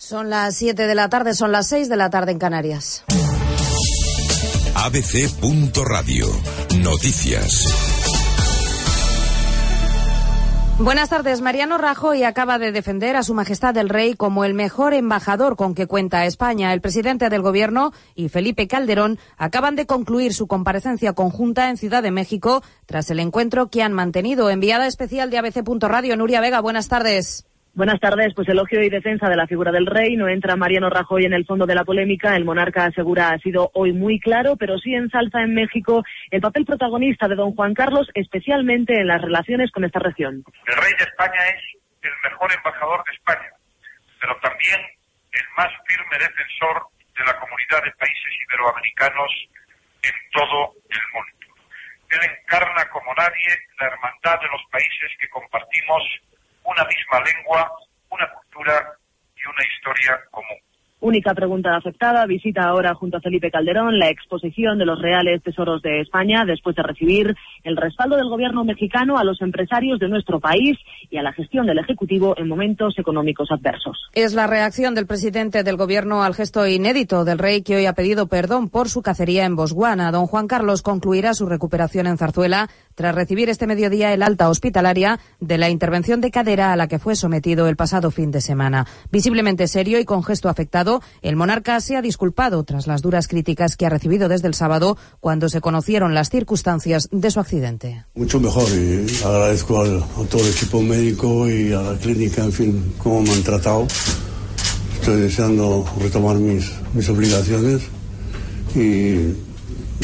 Son las 7 de la tarde, son las 6 de la tarde en Canarias. abc.radio. Noticias. Buenas tardes. Mariano Rajoy acaba de defender a Su Majestad el Rey como el mejor embajador con que cuenta España. El presidente del Gobierno y Felipe Calderón acaban de concluir su comparecencia conjunta en Ciudad de México tras el encuentro que han mantenido. Enviada especial de ABC.radio, Nuria Vega. Buenas tardes. Buenas tardes. Pues elogio y defensa de la figura del rey. No entra Mariano Rajoy en el fondo de la polémica. El monarca asegura ha sido hoy muy claro, pero sí ensalza en México el papel protagonista de don Juan Carlos, especialmente en las relaciones con esta región. El rey de España es el mejor embajador de España, pero también el más firme defensor de la comunidad de países iberoamericanos en todo el mundo. Él encarna como nadie la hermandad de los países que compartimos una misma lengua, una cultura y una historia común. Única pregunta afectada, visita ahora junto a Felipe Calderón la exposición de los reales tesoros de España después de recibir el respaldo del gobierno mexicano a los empresarios de nuestro país y a la gestión del Ejecutivo en momentos económicos adversos. Es la reacción del presidente del gobierno al gesto inédito del rey que hoy ha pedido perdón por su cacería en Botswana. Don Juan Carlos concluirá su recuperación en Zarzuela tras recibir este mediodía el alta hospitalaria de la intervención de cadera a la que fue sometido el pasado fin de semana. Visiblemente serio y con gesto afectado, el monarca se ha disculpado tras las duras críticas que ha recibido desde el sábado cuando se conocieron las circunstancias de su accidente. Mucho mejor y agradezco a todo el equipo médico y a la clínica, en fin, cómo me han tratado. Estoy deseando retomar mis, mis obligaciones y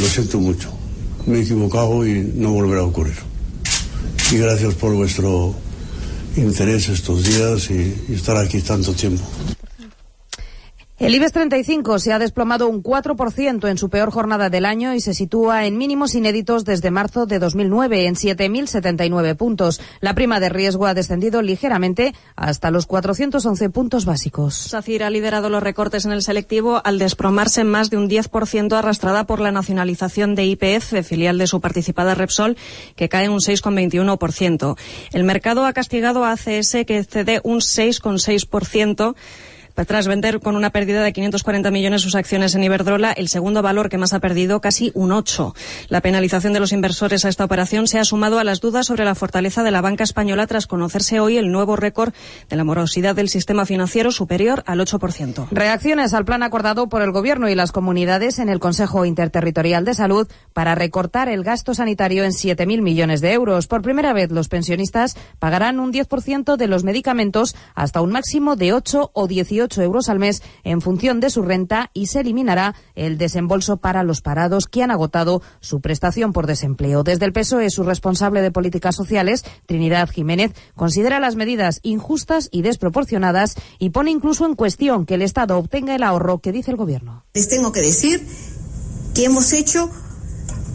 lo siento mucho. Me he equivocado y no volverá a ocurrir. Y gracias por vuestro interés estos días y, y estar aquí tanto tiempo. El IBEX 35 se ha desplomado un 4% en su peor jornada del año y se sitúa en mínimos inéditos desde marzo de 2009, en 7.079 puntos. La prima de riesgo ha descendido ligeramente hasta los 411 puntos básicos. SACIR ha liderado los recortes en el selectivo al desplomarse más de un 10% arrastrada por la nacionalización de IPF, filial de su participada Repsol, que cae un 6,21%. El mercado ha castigado a ACS, que cede un 6,6% tras vender con una pérdida de 540 millones sus acciones en Iberdrola, el segundo valor que más ha perdido, casi un 8. La penalización de los inversores a esta operación se ha sumado a las dudas sobre la fortaleza de la banca española tras conocerse hoy el nuevo récord de la morosidad del sistema financiero superior al 8%. Reacciones al plan acordado por el Gobierno y las comunidades en el Consejo Interterritorial de Salud para recortar el gasto sanitario en 7.000 millones de euros. Por primera vez, los pensionistas pagarán un 10% de los medicamentos hasta un máximo de 8 o 18 euros al mes en función de su renta y se eliminará el desembolso para los parados que han agotado su prestación por desempleo. Desde el PSOE, su responsable de políticas sociales, Trinidad Jiménez, considera las medidas injustas y desproporcionadas y pone incluso en cuestión que el Estado obtenga el ahorro que dice el Gobierno. Les tengo que decir que hemos hecho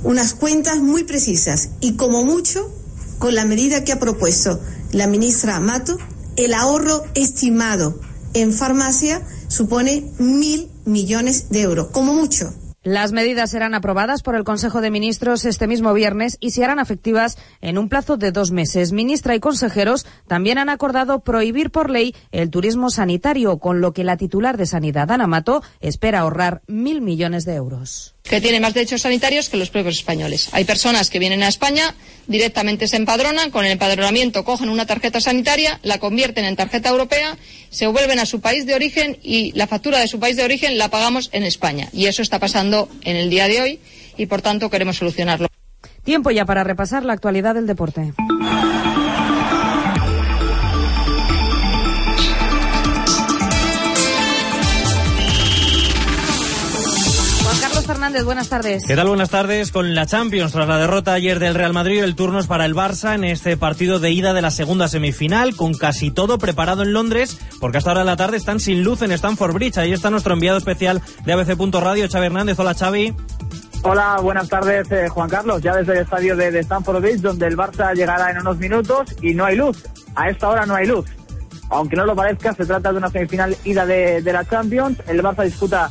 unas cuentas muy precisas y como mucho con la medida que ha propuesto la ministra Mato, el ahorro estimado en farmacia supone mil millones de euros, como mucho. Las medidas serán aprobadas por el Consejo de Ministros este mismo viernes y se harán efectivas en un plazo de dos meses. Ministra y consejeros también han acordado prohibir por ley el turismo sanitario, con lo que la titular de Sanidad, Ana Mato, espera ahorrar mil millones de euros que tiene más derechos sanitarios que los propios españoles. Hay personas que vienen a España, directamente se empadronan, con el empadronamiento cogen una tarjeta sanitaria, la convierten en tarjeta europea, se vuelven a su país de origen y la factura de su país de origen la pagamos en España. Y eso está pasando en el día de hoy y, por tanto, queremos solucionarlo. Tiempo ya para repasar la actualidad del deporte. Hernández, buenas tardes. ¿Qué tal? Buenas tardes. Con la Champions, tras la derrota ayer del Real Madrid, el turno es para el Barça en este partido de ida de la segunda semifinal, con casi todo preparado en Londres, porque hasta ahora de la tarde están sin luz en Stamford Bridge. Ahí está nuestro enviado especial de ABC. Radio, Xavi Hernández. Hola, Xavi. Hola, buenas tardes, eh, Juan Carlos. Ya desde el estadio de, de Stamford Bridge, donde el Barça llegará en unos minutos y no hay luz. A esta hora no hay luz. Aunque no lo parezca, se trata de una semifinal ida de, de la Champions. El Barça disputa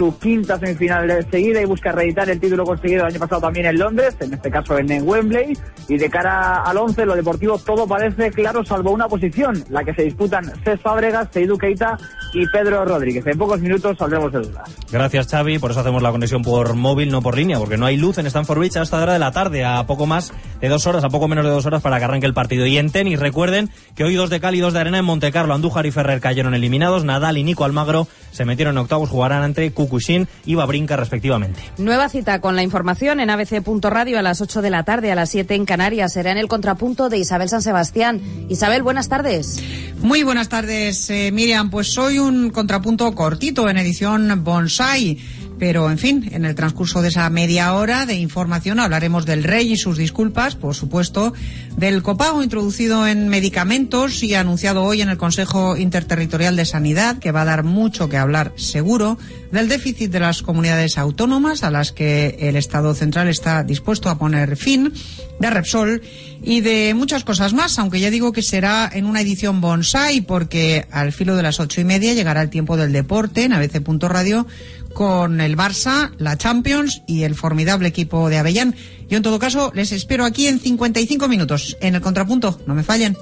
su quinta semifinal de seguida y busca reeditar el título conseguido el año pasado también en Londres, en este caso en Wembley. Y de cara al 11, lo deportivo todo parece claro, salvo una posición, la que se disputan Cés Fábregas, Seydou Keita y Pedro Rodríguez. En pocos minutos saldremos de dudas. Gracias, Xavi. Por eso hacemos la conexión por móvil, no por línea, porque no hay luz en Stanford Bridge hasta la hora de la tarde, a poco más de dos horas, a poco menos de dos horas para que arranque el partido. Y en tenis, recuerden que hoy dos de Cali y dos de arena en Montecarlo. Andújar y Ferrer cayeron eliminados. Nadal y Nico Almagro se metieron en octavos, jugarán ante Kukushin y Babrinka respectivamente. Nueva cita con la información en abc.radio a las 8 de la tarde, a las 7 en Canarias. Será en el contrapunto de Isabel San Sebastián. Isabel, buenas tardes. Muy buenas tardes, eh, Miriam. Pues soy un contrapunto cortito en edición Bonsai. Pero, en fin, en el transcurso de esa media hora de información hablaremos del rey y sus disculpas, por supuesto, del copago introducido en medicamentos y anunciado hoy en el Consejo Interterritorial de Sanidad, que va a dar mucho que hablar seguro, del déficit de las comunidades autónomas a las que el Estado central está dispuesto a poner fin, de Repsol y de muchas cosas más, aunque ya digo que será en una edición bonsai, porque al filo de las ocho y media llegará el tiempo del deporte en abc.radio con el Barça, la Champions y el formidable equipo de Avellán. Yo, en todo caso, les espero aquí en 55 minutos, en el contrapunto. No me fallen.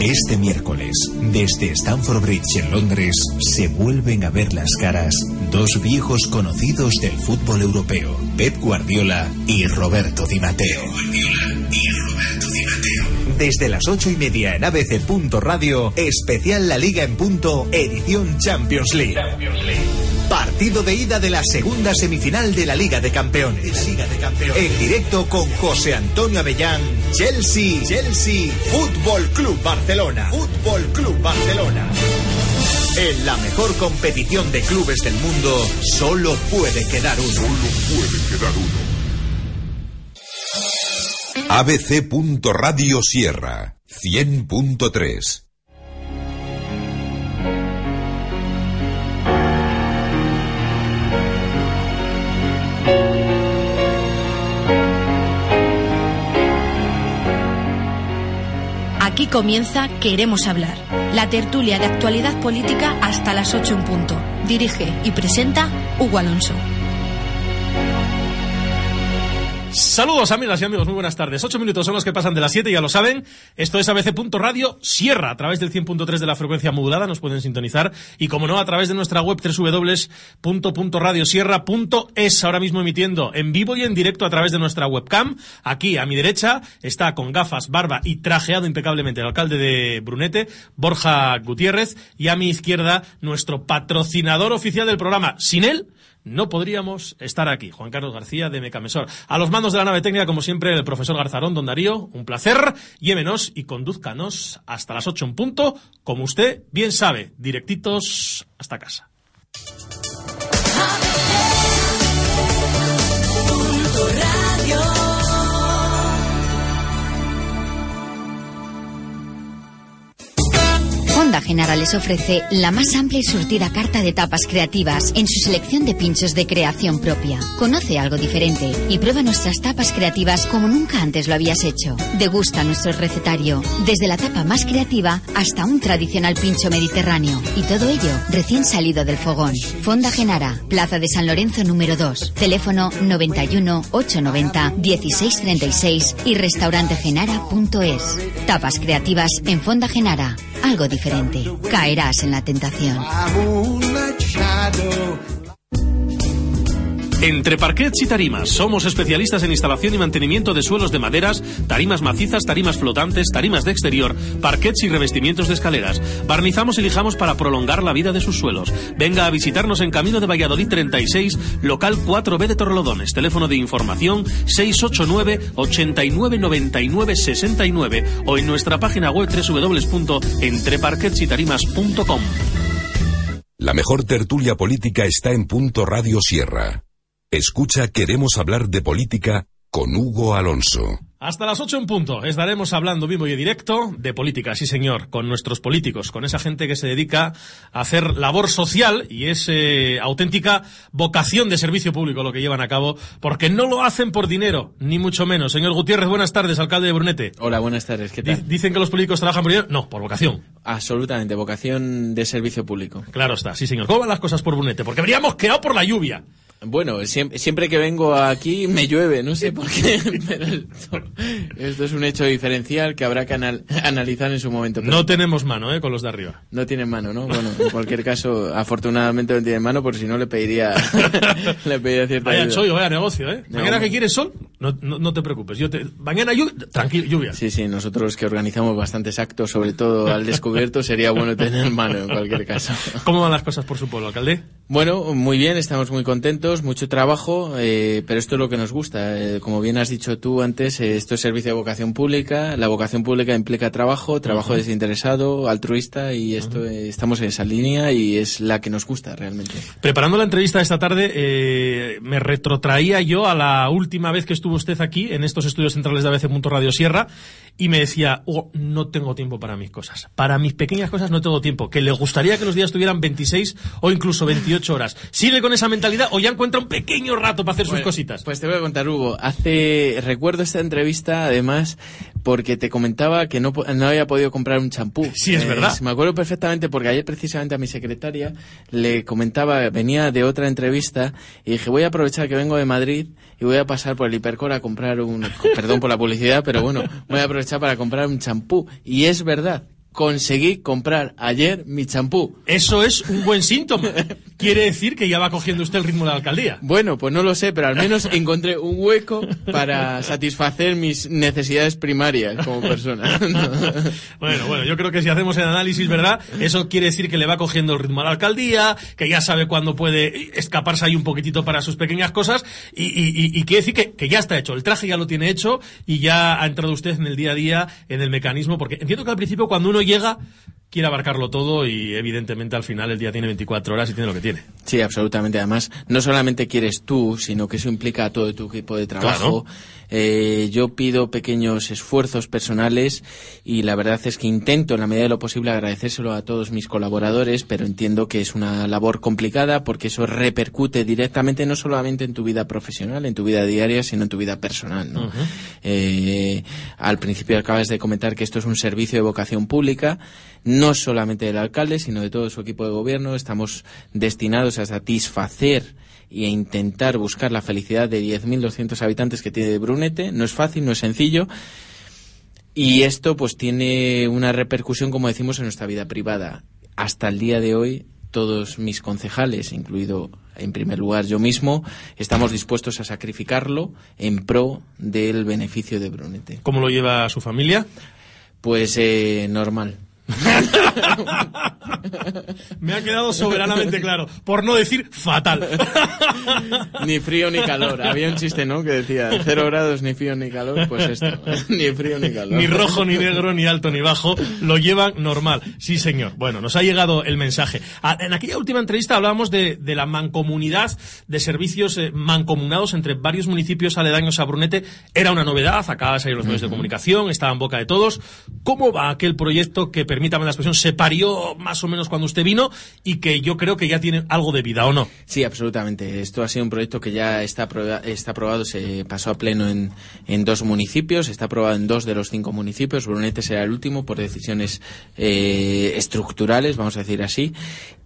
Este miércoles, desde Stamford Bridge en Londres, se vuelven a ver las caras dos viejos conocidos del fútbol europeo, Pep Guardiola y Roberto Di Matteo. Desde las ocho y media en ABC.radio, especial La Liga en punto, edición Champions League. Partido de ida de la segunda semifinal de la Liga de Campeones. En directo con José Antonio Avellán, Chelsea, Chelsea, Fútbol Club Barcelona. Fútbol Club Barcelona. En la mejor competición de clubes del mundo, solo puede quedar uno. Solo puede quedar uno. ABC.Radio Sierra 100.3 comienza Queremos hablar, la tertulia de actualidad política hasta las 8 en punto. Dirige y presenta Hugo Alonso. Saludos amigas y amigos, muy buenas tardes. Ocho minutos son los que pasan de las siete, ya lo saben. Esto es ABC.radio Sierra, a través del 100.3 de la frecuencia modulada, nos pueden sintonizar. Y como no, a través de nuestra web www.radiosierra.es, ahora mismo emitiendo en vivo y en directo a través de nuestra webcam. Aquí, a mi derecha, está con gafas, barba y trajeado impecablemente el alcalde de Brunete, Borja Gutiérrez, y a mi izquierda, nuestro patrocinador oficial del programa. Sin él, no podríamos estar aquí. Juan Carlos García de Mecamesor. A los mandos de la nave técnica, como siempre, el profesor Garzarón, don Darío, un placer. Llévenos y conduzcanos hasta las ocho en punto, como usted bien sabe, directitos hasta casa. Fonda Genara les ofrece la más amplia y surtida carta de tapas creativas en su selección de pinchos de creación propia. Conoce algo diferente y prueba nuestras tapas creativas como nunca antes lo habías hecho. Degusta nuestro recetario, desde la tapa más creativa hasta un tradicional pincho mediterráneo. Y todo ello recién salido del fogón. Fonda Genara, Plaza de San Lorenzo número 2, teléfono 91 890 1636 y restaurantegenara.es. Tapas creativas en Fonda Genara. Algo diferente caerás en la tentación. Entre parquets y tarimas, somos especialistas en instalación y mantenimiento de suelos de maderas, tarimas macizas, tarimas flotantes, tarimas de exterior, parquets y revestimientos de escaleras. Barnizamos y lijamos para prolongar la vida de sus suelos. Venga a visitarnos en Camino de Valladolid 36, local 4B de Torrelodones. Teléfono de información 689 89 99 69 o en nuestra página web www.entreparquetsytarimas.com. La mejor tertulia política está en Punto Radio Sierra. Escucha Queremos hablar de política con Hugo Alonso. Hasta las 8 en punto estaremos hablando vivo y en directo de política, sí señor, con nuestros políticos, con esa gente que se dedica a hacer labor social y es eh, auténtica vocación de servicio público lo que llevan a cabo, porque no lo hacen por dinero, ni mucho menos. Señor Gutiérrez, buenas tardes, alcalde de Brunete. Hola, buenas tardes, ¿qué tal? ¿Dicen que los políticos trabajan por dinero? No, por vocación. Absolutamente, vocación de servicio público. Claro está, sí señor. ¿Cómo van las cosas por Brunete? Porque habríamos quedado por la lluvia. Bueno, siempre, siempre, que vengo aquí me llueve, no sé por qué, pero esto, esto es un hecho diferencial que habrá que anal, analizar en su momento. Pero no tenemos mano, ¿eh? Con los de arriba. No tienen mano, ¿no? Bueno, en cualquier caso, afortunadamente no tienen mano, por si no le pediría, le pediría cierta vaya ayuda. chollo, vaya negocio, ¿eh? Mañana No. que quieres sol, no, no, no te preocupes. Yo te, mañana lluvia, tranquilo, lluvia. Sí, sí, nosotros que organizamos bastantes actos, sobre todo al descubierto, sería bueno tener mano en cualquier caso. ¿Cómo van las cosas por su pueblo, alcalde? Bueno, muy bien, estamos muy contentos, mucho trabajo, eh, pero esto es lo que nos gusta. Eh, como bien has dicho tú antes, eh, esto es servicio de vocación pública. La vocación pública implica trabajo, trabajo desinteresado, altruista, y esto estamos en esa línea y es la que nos gusta realmente. Preparando la entrevista de esta tarde, eh, me retrotraía yo a la última vez que estuvo usted aquí, en estos estudios centrales de ABC. Radio Sierra, y me decía, "Hugo, no tengo tiempo para mis cosas. Para mis pequeñas cosas no tengo tiempo. Que le gustaría que los días tuvieran 26 o incluso 28 horas. ¿Sigue con esa mentalidad o ya encuentra un pequeño rato para hacer sus cositas? Pues te voy a contar, Hugo. Hace, recuerdo esta entrevista, además, porque te comentaba que no, no había podido comprar un champú. Sí, es verdad. Me acuerdo perfectamente porque ayer precisamente a mi secretaria le comentaba, venía de otra entrevista y dije, voy a aprovechar que vengo de Madrid y voy a pasar por el Hipercor a comprar un, perdón por la publicidad, pero bueno, voy a aprovechar para comprar un champú. Y es verdad. Conseguí comprar ayer mi champú. Eso es un buen síntoma. Quiere decir que ya va cogiendo usted el ritmo de la alcaldía. Bueno, pues no lo sé, pero al menos encontré un hueco para satisfacer mis necesidades primarias como persona. Bueno, bueno, yo creo que si hacemos el análisis, ¿verdad? Eso quiere decir que le va cogiendo el ritmo a la alcaldía, que ya sabe cuándo puede escaparse ahí un poquitito para sus pequeñas cosas, y, y- y- quiere decir que, que ya está hecho. El traje ya lo tiene hecho y ya ha entrado usted en el día a día, en el mecanismo, porque entiendo que al principio cuando uno llega quiere abarcarlo todo y evidentemente al final el día tiene 24 horas y tiene lo que tiene. Sí, absolutamente. Además, no solamente quieres tú, sino que eso implica a todo tu equipo de trabajo. Eh, yo pido pequeños esfuerzos personales y la verdad es que intento, en la medida de lo posible, agradecérselo a todos mis colaboradores, pero entiendo que es una labor complicada porque eso repercute directamente no solamente en tu vida profesional, en tu vida diaria, sino en tu vida personal. ¿no? Eh, al principio acabas de comentar que esto es un servicio de vocación pública, no solamente del alcalde, sino de todo su equipo de gobierno. Estamos destinados a satisfacer y a intentar buscar la felicidad de 10.200 habitantes que tiene Brunete. No es fácil, no es sencillo. Y esto pues tiene una repercusión, como decimos, en nuestra vida privada. Hasta el día de hoy, todos mis concejales, incluido en primer lugar yo mismo, estamos dispuestos a sacrificarlo en pro del beneficio de Brunete. ¿Cómo lo lleva su familia? Pues eh, normal. Me ha quedado soberanamente claro, por no decir fatal. Ni frío ni calor. Había un chiste, ¿no? Que decía, cero grados, ni frío ni calor. Pues esto, ni frío ni calor. Ni rojo, ni negro, ni alto, ni bajo, lo llevan normal. Sí, señor. Bueno, nos ha llegado el mensaje. Ah, En aquella última entrevista hablábamos de, de la mancomunidad de servicios eh, mancomunados entre varios municipios aledaños a Brunete. Era una novedad, acaba de salir los medios de comunicación, estaba en boca de todos. ¿Cómo va aquel proyecto que, permítame la expresión, se parió más o menos cuando usted vino y que yo creo que ya tiene algo de vida, ¿o no? Sí, absolutamente. Esto ha sido un proyecto que ya está, está aprobado, se pasó a pleno en, en dos municipios, está aprobado en dos de los cinco municipios. Brunete será el último por decisiones eh, estructurales, vamos a decir así.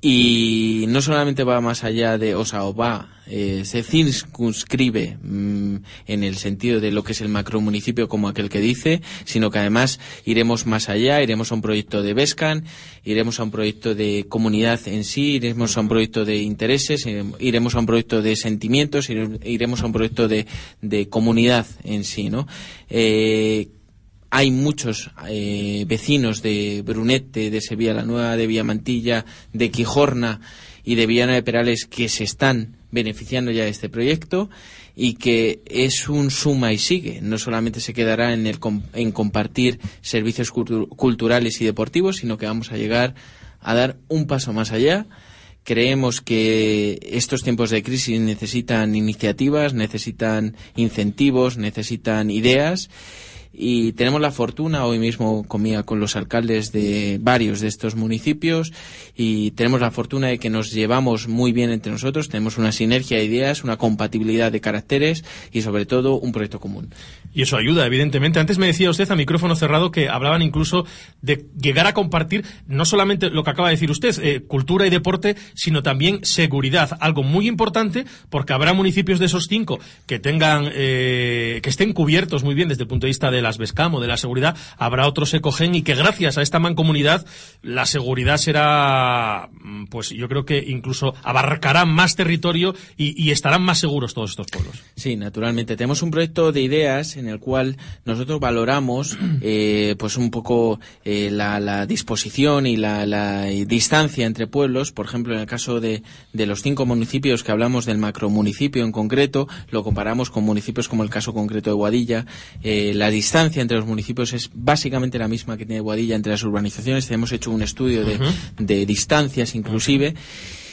Y no solamente va más allá de, o o va, eh, se circunscribe mm, en el sentido de lo que es el macromunicipio como aquel que dice, sino que además iremos más allá, iremos a un proyecto de Bescan, iremos a un proyecto de comunidad en sí, iremos a un proyecto de intereses, irem- iremos a un proyecto de sentimientos, ire- iremos a un proyecto de, de comunidad en sí, ¿no? Eh, hay muchos eh, vecinos de Brunete, de Sevilla la Nueva, de Villamantilla, de Quijorna y de Villana de Perales que se están beneficiando ya de este proyecto y que es un suma y sigue. No solamente se quedará en, el, en compartir servicios cultu- culturales y deportivos, sino que vamos a llegar a dar un paso más allá Creemos que estos tiempos de crisis necesitan iniciativas, necesitan incentivos, necesitan ideas y tenemos la fortuna, hoy mismo comía con los alcaldes de varios de estos municipios y tenemos la fortuna de que nos llevamos muy bien entre nosotros, tenemos una sinergia de ideas, una compatibilidad de caracteres y sobre todo un proyecto común. Y eso ayuda, evidentemente. Antes me decía usted a micrófono cerrado que hablaban incluso de llegar a compartir no solamente lo que acaba de decir usted, eh, cultura y deporte, sino también seguridad. Algo muy importante porque habrá municipios de esos cinco que tengan, eh, que estén cubiertos muy bien desde el punto de vista de las BESCAM o de la seguridad. Habrá otros ecogen y que gracias a esta mancomunidad la seguridad será, mm, pues yo creo que incluso abarcará más territorio y, y estarán más seguros todos estos pueblos. Sí, naturalmente. Tenemos un proyecto de ideas en el cual nosotros valoramos eh, pues un poco eh, la, la, disposición y la, la, distancia entre pueblos. Por ejemplo, en el caso de, de los cinco municipios que hablamos del macromunicipio en concreto, lo comparamos con municipios como el caso concreto de Guadilla. Eh, la distancia entre los municipios es básicamente la misma que tiene Guadilla entre las urbanizaciones. Hemos hecho un estudio de, uh -huh. de distancias inclusive. Uh -huh.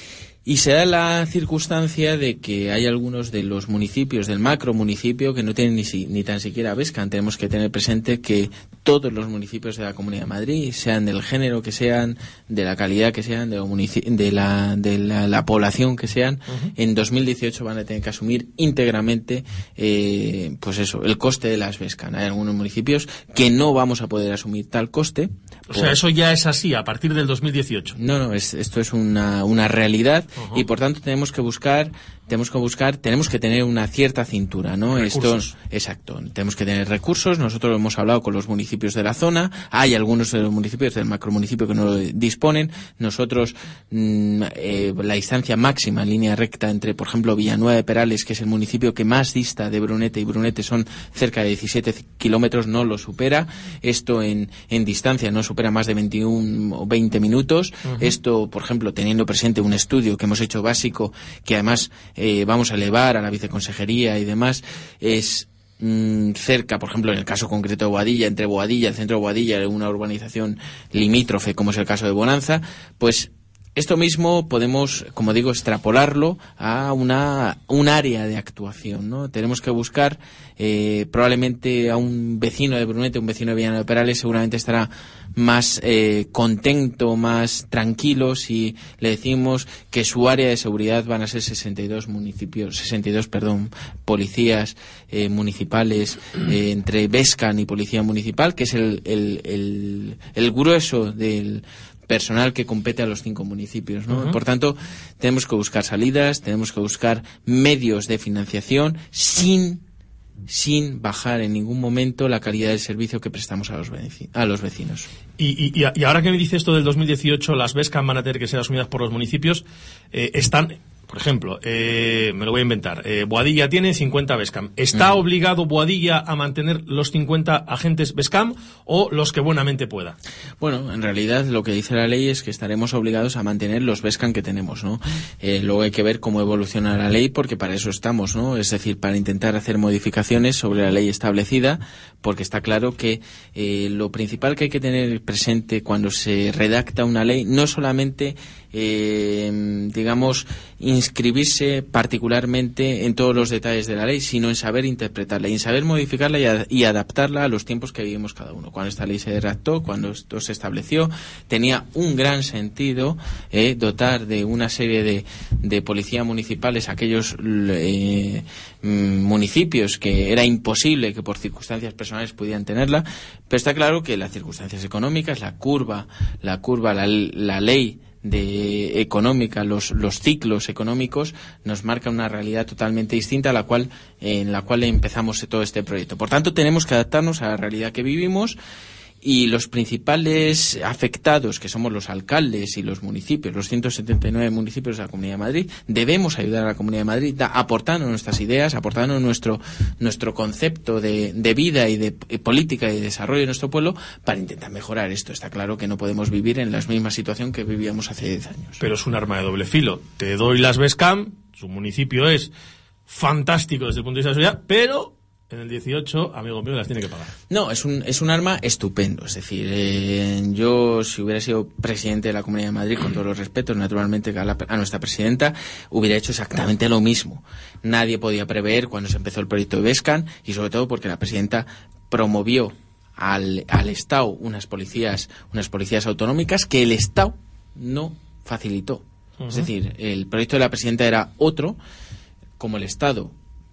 Y se da la circunstancia de que hay algunos de los municipios del macro municipio que no tienen ni, si, ni tan siquiera Vescan. Tenemos que tener presente que todos los municipios de la Comunidad de Madrid, sean del género que sean, de la calidad que sean, de, de, la, de la, la, población que sean, uh -huh. en 2018 van a tener que asumir íntegramente, eh, pues eso, el coste de las Vescan. Hay algunos municipios que no vamos a poder asumir tal coste. O sea, eso ya es así a partir del 2018. No, no, es, esto es una, una realidad y por tanto tenemos que buscar tenemos que buscar, tenemos que tener una cierta cintura, ¿no? Recursos. Esto, exacto. Tenemos que tener recursos. Nosotros hemos hablado con los municipios de la zona. Hay algunos de los municipios del macromunicipio que no disponen. Nosotros, mmm, eh, la distancia máxima en línea recta entre, por ejemplo, Villanueva de Perales, que es el municipio que más dista de Brunete y Brunete son cerca de 17 kilómetros, no lo supera. Esto en, en distancia no supera más de 21 o 20 minutos. Uh -huh. Esto, por ejemplo, teniendo presente un estudio que hemos hecho básico, que además eh, vamos a elevar a la viceconsejería y demás, es mmm, cerca, por ejemplo, en el caso concreto de Boadilla, entre Boadilla, el centro de Boadilla, una urbanización limítrofe, como es el caso de Bonanza, pues esto mismo podemos, como digo, extrapolarlo a una, un área de actuación. ¿no? Tenemos que buscar eh, probablemente a un vecino de Brunete, un vecino de Villano de Perales, seguramente estará más eh, contento, más tranquilo si le decimos que su área de seguridad van a ser 62 municipios, 62, perdón, policías eh, municipales eh, entre Vescan y Policía Municipal, que es el, el, el, el grueso del personal que compete a los cinco municipios. ¿no? Uh -huh. Por tanto, tenemos que buscar salidas, tenemos que buscar medios de financiación sin sin bajar en ningún momento la calidad del servicio que prestamos a los, a los vecinos. Y, y, y, ahora que me dice esto del 2018, las BESCAM van a tener que ser asumidas por los municipios, eh, están por ejemplo, eh, me lo voy a inventar, eh, Boadilla tiene 50 BESCAM. ¿Está obligado Boadilla a mantener los 50 agentes BESCAM o los que buenamente pueda? Bueno, en realidad lo que dice la ley es que estaremos obligados a mantener los BESCAM que tenemos, ¿no? Eh, luego hay que ver cómo evoluciona la ley porque para eso estamos, ¿no? Es decir, para intentar hacer modificaciones sobre la ley establecida porque está claro que eh, lo principal que hay que tener presente cuando se redacta una ley no solamente eh, digamos, inscribirse particularmente en todos los detalles de la ley, sino en saber interpretarla y en saber modificarla y, y, adaptarla a los tiempos que vivimos cada uno. Cuando esta ley se redactó, cuando esto se estableció, tenía un gran sentido eh, dotar de una serie de, de policías municipales aquellos eh, municipios que era imposible que por circunstancias personales pudieran tenerla, pero está claro que las circunstancias económicas, la curva, la curva, la ley de económica, los, los ciclos económicos nos marcan una realidad totalmente distinta a la cual, en la cual empezamos todo este proyecto. Por tanto, tenemos que adaptarnos a la realidad que vivimos y los principales afectados, que somos los alcaldes y los municipios, los 179 municipios de la Comunidad de Madrid, debemos ayudar a la Comunidad de Madrid aportando nuestras ideas, aportando nuestro, nuestro concepto de, de vida y de y política y de desarrollo de nuestro pueblo para intentar mejorar esto. Está claro que no podemos vivir en la misma situación que vivíamos hace 10 años. Pero es un arma de doble filo. Te doy las BESCAM, su municipio es fantástico desde el punto de vista de la seguridad, pero en el 18, amigo mío, las tiene que pagar. No, es un, es un arma estupendo. Es decir, eh, yo si hubiera sido presidente de la Comunidad de Madrid, con todos los respetos, naturalmente, a, la- a nuestra presidenta, hubiera hecho exactamente lo mismo. Nadie podía prever cuando se empezó el proyecto de Bescan y sobre todo porque la presidenta promovió al, al Estado unas policías, unas policías autonómicas que el Estado no facilitó. Es decir, el proyecto de la presidenta era otro, como el Estado,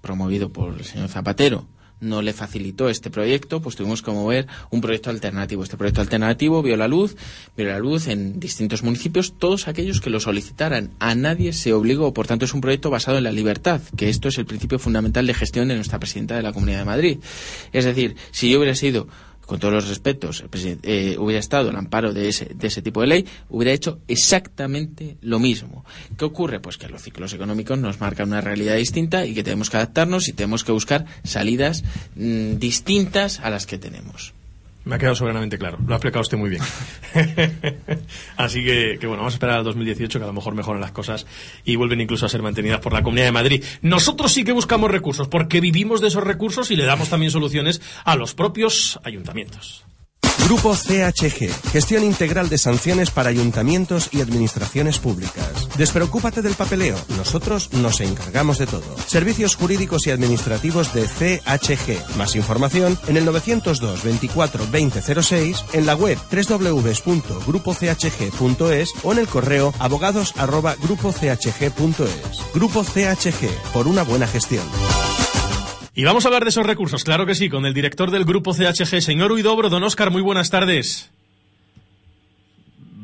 promovido por el señor Zapatero, no le facilitó este proyecto, pues tuvimos que mover un proyecto alternativo. Este proyecto alternativo vio la luz, vio la luz en distintos municipios, todos aquellos que lo solicitaran. A nadie se obligó, por tanto es un proyecto basado en la libertad, que esto es el principio fundamental de gestión de nuestra presidenta de la Comunidad de Madrid. Es decir, si yo hubiera sido con todos los respetos, eh, hubiera estado al amparo de ese, de ese tipo de ley, hubiera hecho exactamente lo mismo. ¿Qué ocurre? Pues que los ciclos económicos nos marcan una realidad distinta y que tenemos que adaptarnos y tenemos que buscar salidas mm, distintas a las que tenemos. Me ha quedado soberanamente claro. Lo ha explicado usted muy bien. Así que, bueno, vamos a esperar al 2018 que a lo mejor mejoran las cosas y vuelven incluso a ser mantenidas por la Comunidad de Madrid. Nosotros sí que buscamos recursos porque vivimos de esos recursos y le damos también soluciones a los propios ayuntamientos. Grupo CHG, gestión integral de sanciones para ayuntamientos y administraciones públicas. Despreocúpate del papeleo, nosotros nos encargamos de todo. Servicios jurídicos y administrativos de CHG. Más información en el 902 24 2006, en la web www.grupochg.es o en el correo abogados arroba grupochg.es. Grupo CHG, por una buena gestión. Y vamos a hablar de esos recursos, claro que sí, con el director del grupo CHG, señor Huidobro. Don Oscar, muy buenas tardes.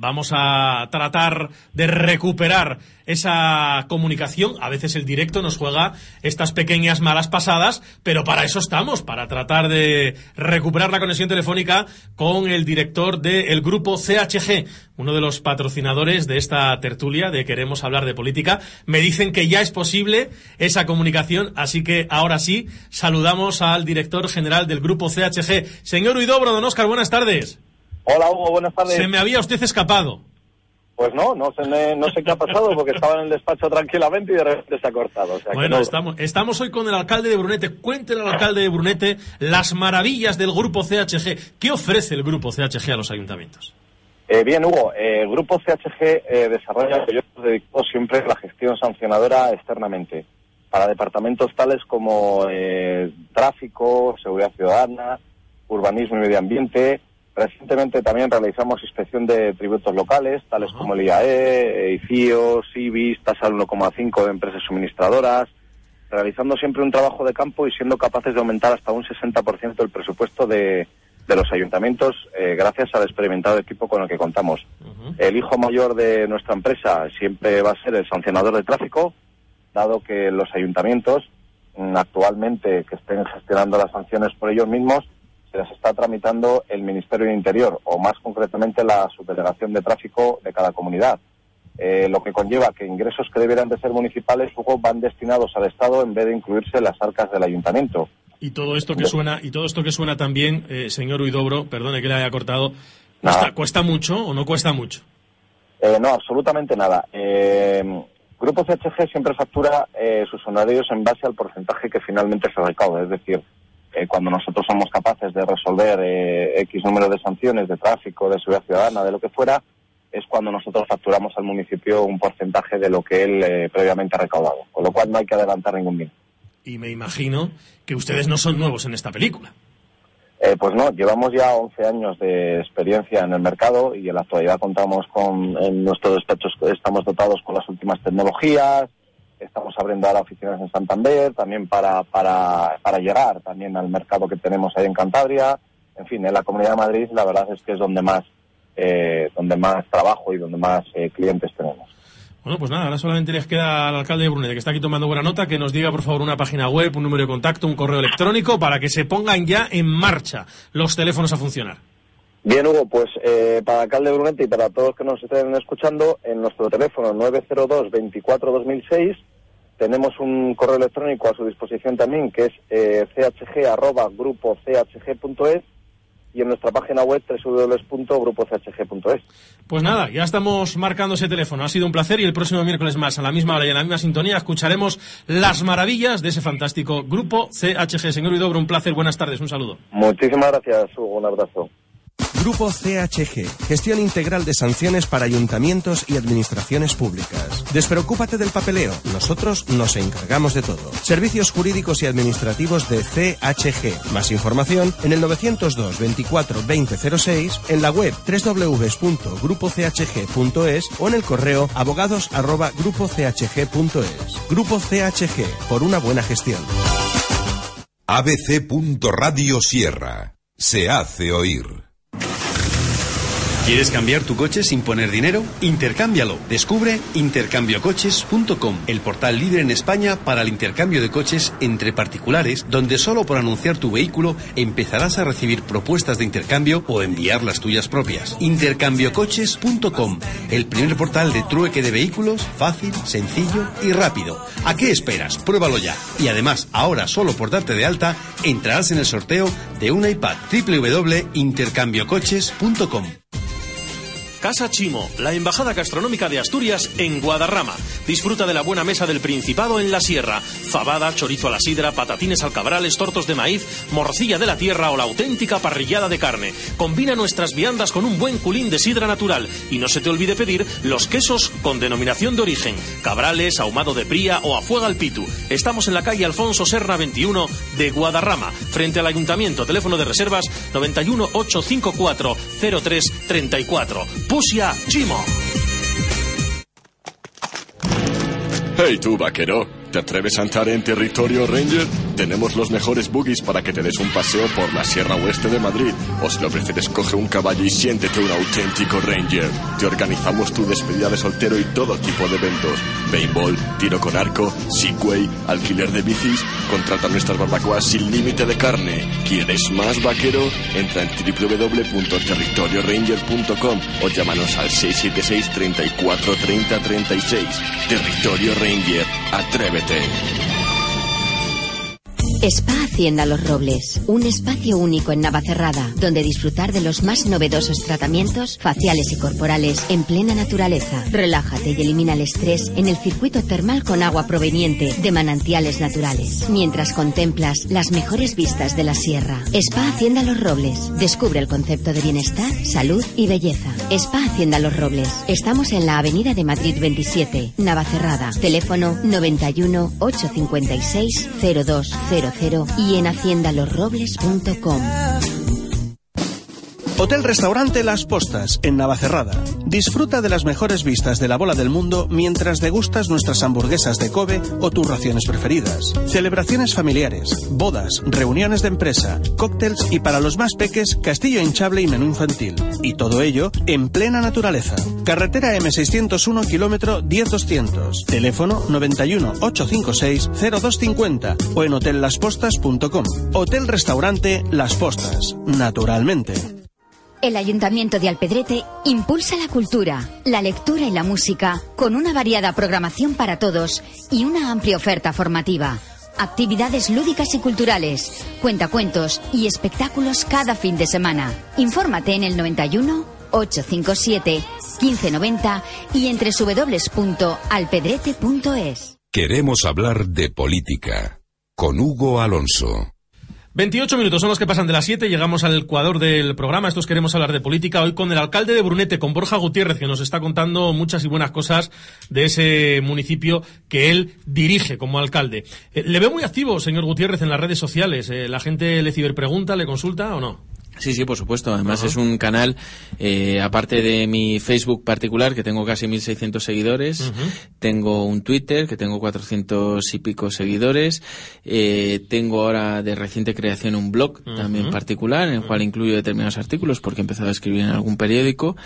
Vamos a tratar de recuperar esa comunicación. A veces el directo nos juega estas pequeñas malas pasadas, pero para eso estamos, para tratar de recuperar la conexión telefónica con el director del grupo CHG, uno de los patrocinadores de esta tertulia de Queremos hablar de política. Me dicen que ya es posible esa comunicación, así que ahora sí, saludamos al director general del grupo CHG. Señor Huidobro, don Oscar, buenas tardes. Hola Hugo, buenas tardes. Se me había usted escapado. Pues no, no me- no sé qué ha pasado porque estaba en el despacho tranquilamente y de repente se ha cortado. o sea que Bueno, no- estamos, estamos hoy con el alcalde de Brunete. Cuéntele al alcalde de Brunete las maravillas del grupo CHG. ¿Qué ofrece el grupo CHG a los ayuntamientos? Eh, bien, Hugo, eh, el grupo CHG eh, desarrolla proyectos dedicados siempre a la gestión sancionadora externamente para departamentos tales como eh, tráfico, seguridad ciudadana, urbanismo y medio ambiente. Recientemente también realizamos inspección de tributos locales, tales como el IAE, eh, ICIO, SIBIS, tasa al 1,5 de empresas suministradoras, realizando siempre un trabajo de campo y siendo capaces de aumentar hasta un 60% el presupuesto de, de los ayuntamientos eh, gracias al experimentado equipo con el que contamos. El hijo mayor de nuestra empresa siempre va a ser el sancionador de tráfico, dado que los ayuntamientos mm, actualmente que estén gestionando las sanciones por ellos mismos les está tramitando el Ministerio de Interior o más concretamente la subdelegación de tráfico de cada comunidad. Eh, lo que conlleva que ingresos que debieran de ser municipales luego van destinados al Estado en vez de incluirse en las arcas del ayuntamiento. Y todo esto que suena, y todo esto que suena también, eh, señor Huidobro, perdone que le haya cortado, ¿cuesta, ¿cuesta mucho o no cuesta mucho? Eh, no, absolutamente nada. Eh, Grupo CHG siempre factura eh, sus honorarios en base al porcentaje que finalmente se recauda. Es decir, eh, cuando nosotros somos capaces de resolver eh, X número de sanciones de tráfico, de seguridad ciudadana, de lo que fuera, es cuando nosotros facturamos al municipio un porcentaje de lo que él eh, previamente ha recaudado. Con lo cual no hay que adelantar ningún bien. Y me imagino que ustedes no son nuevos en esta película. Eh, pues no, llevamos ya 11 años de experiencia en el mercado y en la actualidad contamos con, en nuestros despachos estamos dotados con las últimas tecnologías, estamos abriendo ahora oficinas en Santander, también para, para, para llegar también al mercado que tenemos ahí en Cantabria. En fin, en la Comunidad de Madrid la verdad es que es donde más, eh, donde más trabajo y donde más eh, clientes tenemos. Bueno, pues nada, ahora solamente les queda al alcalde de Brunete, que está aquí tomando buena nota, que nos diga, por favor, una página web, un número de contacto, un correo electrónico, para que se pongan ya en marcha los teléfonos a funcionar. Bien, Hugo, pues eh, para alcalde de Brunete y para todos los que nos estén escuchando, en nuestro teléfono 902-24-2006 tenemos un correo electrónico a su disposición también, que es eh, chg.grupochg.es y en nuestra página web www.grupochg.es. Pues nada, ya estamos marcando ese teléfono. Ha sido un placer y el próximo miércoles más, a la misma hora y en la misma sintonía, escucharemos las maravillas de ese fantástico grupo CHG. Señor Huidobro, un placer. Buenas tardes. Un saludo. Muchísimas gracias, Hugo. Un abrazo. Grupo CHG, gestión integral de sanciones para ayuntamientos y administraciones públicas. Despreocúpate del papeleo, nosotros nos encargamos de todo. Servicios jurídicos y administrativos de CHG. Más información en el 902 24 2006, en la web www.grupochg.es o en el correo abogados@grupochg.es. Grupo CHG, por una buena gestión. ABC. Sierra. Se hace oír. ¿Quieres cambiar tu coche sin poner dinero? Intercámbialo. Descubre intercambiocoches.com, el portal líder en España para el intercambio de coches entre particulares, donde solo por anunciar tu vehículo empezarás a recibir propuestas de intercambio o enviar las tuyas propias. Intercambiocoches.com, el primer portal de trueque de vehículos fácil, sencillo y rápido. ¿A qué esperas? Pruébalo ya. Y además, ahora solo por darte de alta, entrarás en el sorteo de un iPad www.intercambiocoches.com. Casa Chimo, la embajada gastronómica de Asturias en Guadarrama. Disfruta de la buena mesa del Principado en la Sierra. Fabada, chorizo a la sidra, patatines al cabrales, tortos de maíz, morcilla de la tierra o la auténtica parrillada de carne. Combina nuestras viandas con un buen culín de sidra natural. Y no se te olvide pedir los quesos con denominación de origen. Cabrales, ahumado de pría o a fuego al pitu. Estamos en la calle Alfonso Serna 21 de Guadarrama, frente al Ayuntamiento. Teléfono de reservas 91 854 03 34. Pusia Chimo. Hey tú, vaquero, ¿te atreves a entrar en territorio Ranger? Tenemos los mejores buggies para que te des un paseo por la Sierra Oeste de Madrid. O si lo prefieres, coge un caballo y siéntete un auténtico Ranger. Te organizamos tu despedida de soltero y todo tipo de eventos. Paintball, tiro con arco, Segway, alquiler de bicis. Contrata nuestras barbacoas sin límite de carne. ¿Quieres más, vaquero? Entra en www.territorioranger.com o llámanos al 676 34 30 36. Territorio Ranger. Atrévete. Spa Hacienda Los Robles, un espacio único en Navacerrada, donde disfrutar de los más novedosos tratamientos faciales y corporales en plena naturaleza. Relájate y elimina el estrés en el circuito termal con agua proveniente de manantiales naturales, mientras contemplas las mejores vistas de la sierra. Spa Hacienda Los Robles, descubre el concepto de bienestar, salud y belleza. Spa Hacienda Los Robles, estamos en la Avenida de Madrid 27, Navacerrada, teléfono 91 856 0200 y en haciendalosrobles.com. Hotel Restaurante Las Postas, en Navacerrada. Disfruta de las mejores vistas de la bola del mundo mientras degustas nuestras hamburguesas de Kobe o tus raciones preferidas. Celebraciones familiares, bodas, reuniones de empresa, cócteles y para los más peques, castillo hinchable y menú infantil. Y todo ello en plena naturaleza. Carretera M601, kilómetro 10200. Teléfono 91 856 0250 o en hotellaspostas.com. Hotel Restaurante Las Postas. Naturalmente. El Ayuntamiento de Alpedrete impulsa la cultura, la lectura y la música con una variada programación para todos y una amplia oferta formativa. Actividades lúdicas y culturales, cuentacuentos y espectáculos cada fin de semana. Infórmate en el 91 857 1590 y entre www.alpedrete.es. Queremos hablar de política con Hugo Alonso. 28 minutos son los que pasan de las 7, llegamos al ecuador del programa, estos queremos hablar de política hoy con el alcalde de Brunete, con Borja Gutiérrez, que nos está contando muchas y buenas cosas de ese municipio que él dirige como alcalde. Eh, le veo muy activo, señor Gutiérrez, en las redes sociales, Eh, ¿la gente le ciberpregunta, le consulta o no? Sí, sí, por supuesto. Además es un canal, eh, aparte de mi Facebook particular, que tengo casi 1.600 seguidores, tengo un Twitter, que tengo 400 y pico seguidores, eh, tengo ahora de reciente creación un blog también particular, en el cual incluyo determinados artículos, porque he empezado a escribir en algún periódico.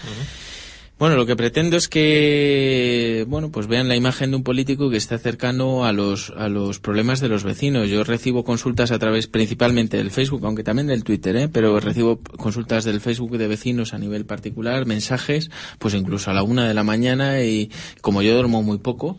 Bueno, lo que pretendo es que, bueno, pues vean la imagen de un político que está cercano a los, a los problemas de los vecinos. Yo recibo consultas a través principalmente del Facebook, aunque también del Twitter, ¿eh? pero recibo consultas del Facebook de vecinos a nivel particular, mensajes, pues incluso a la una de la mañana y como yo duermo muy poco,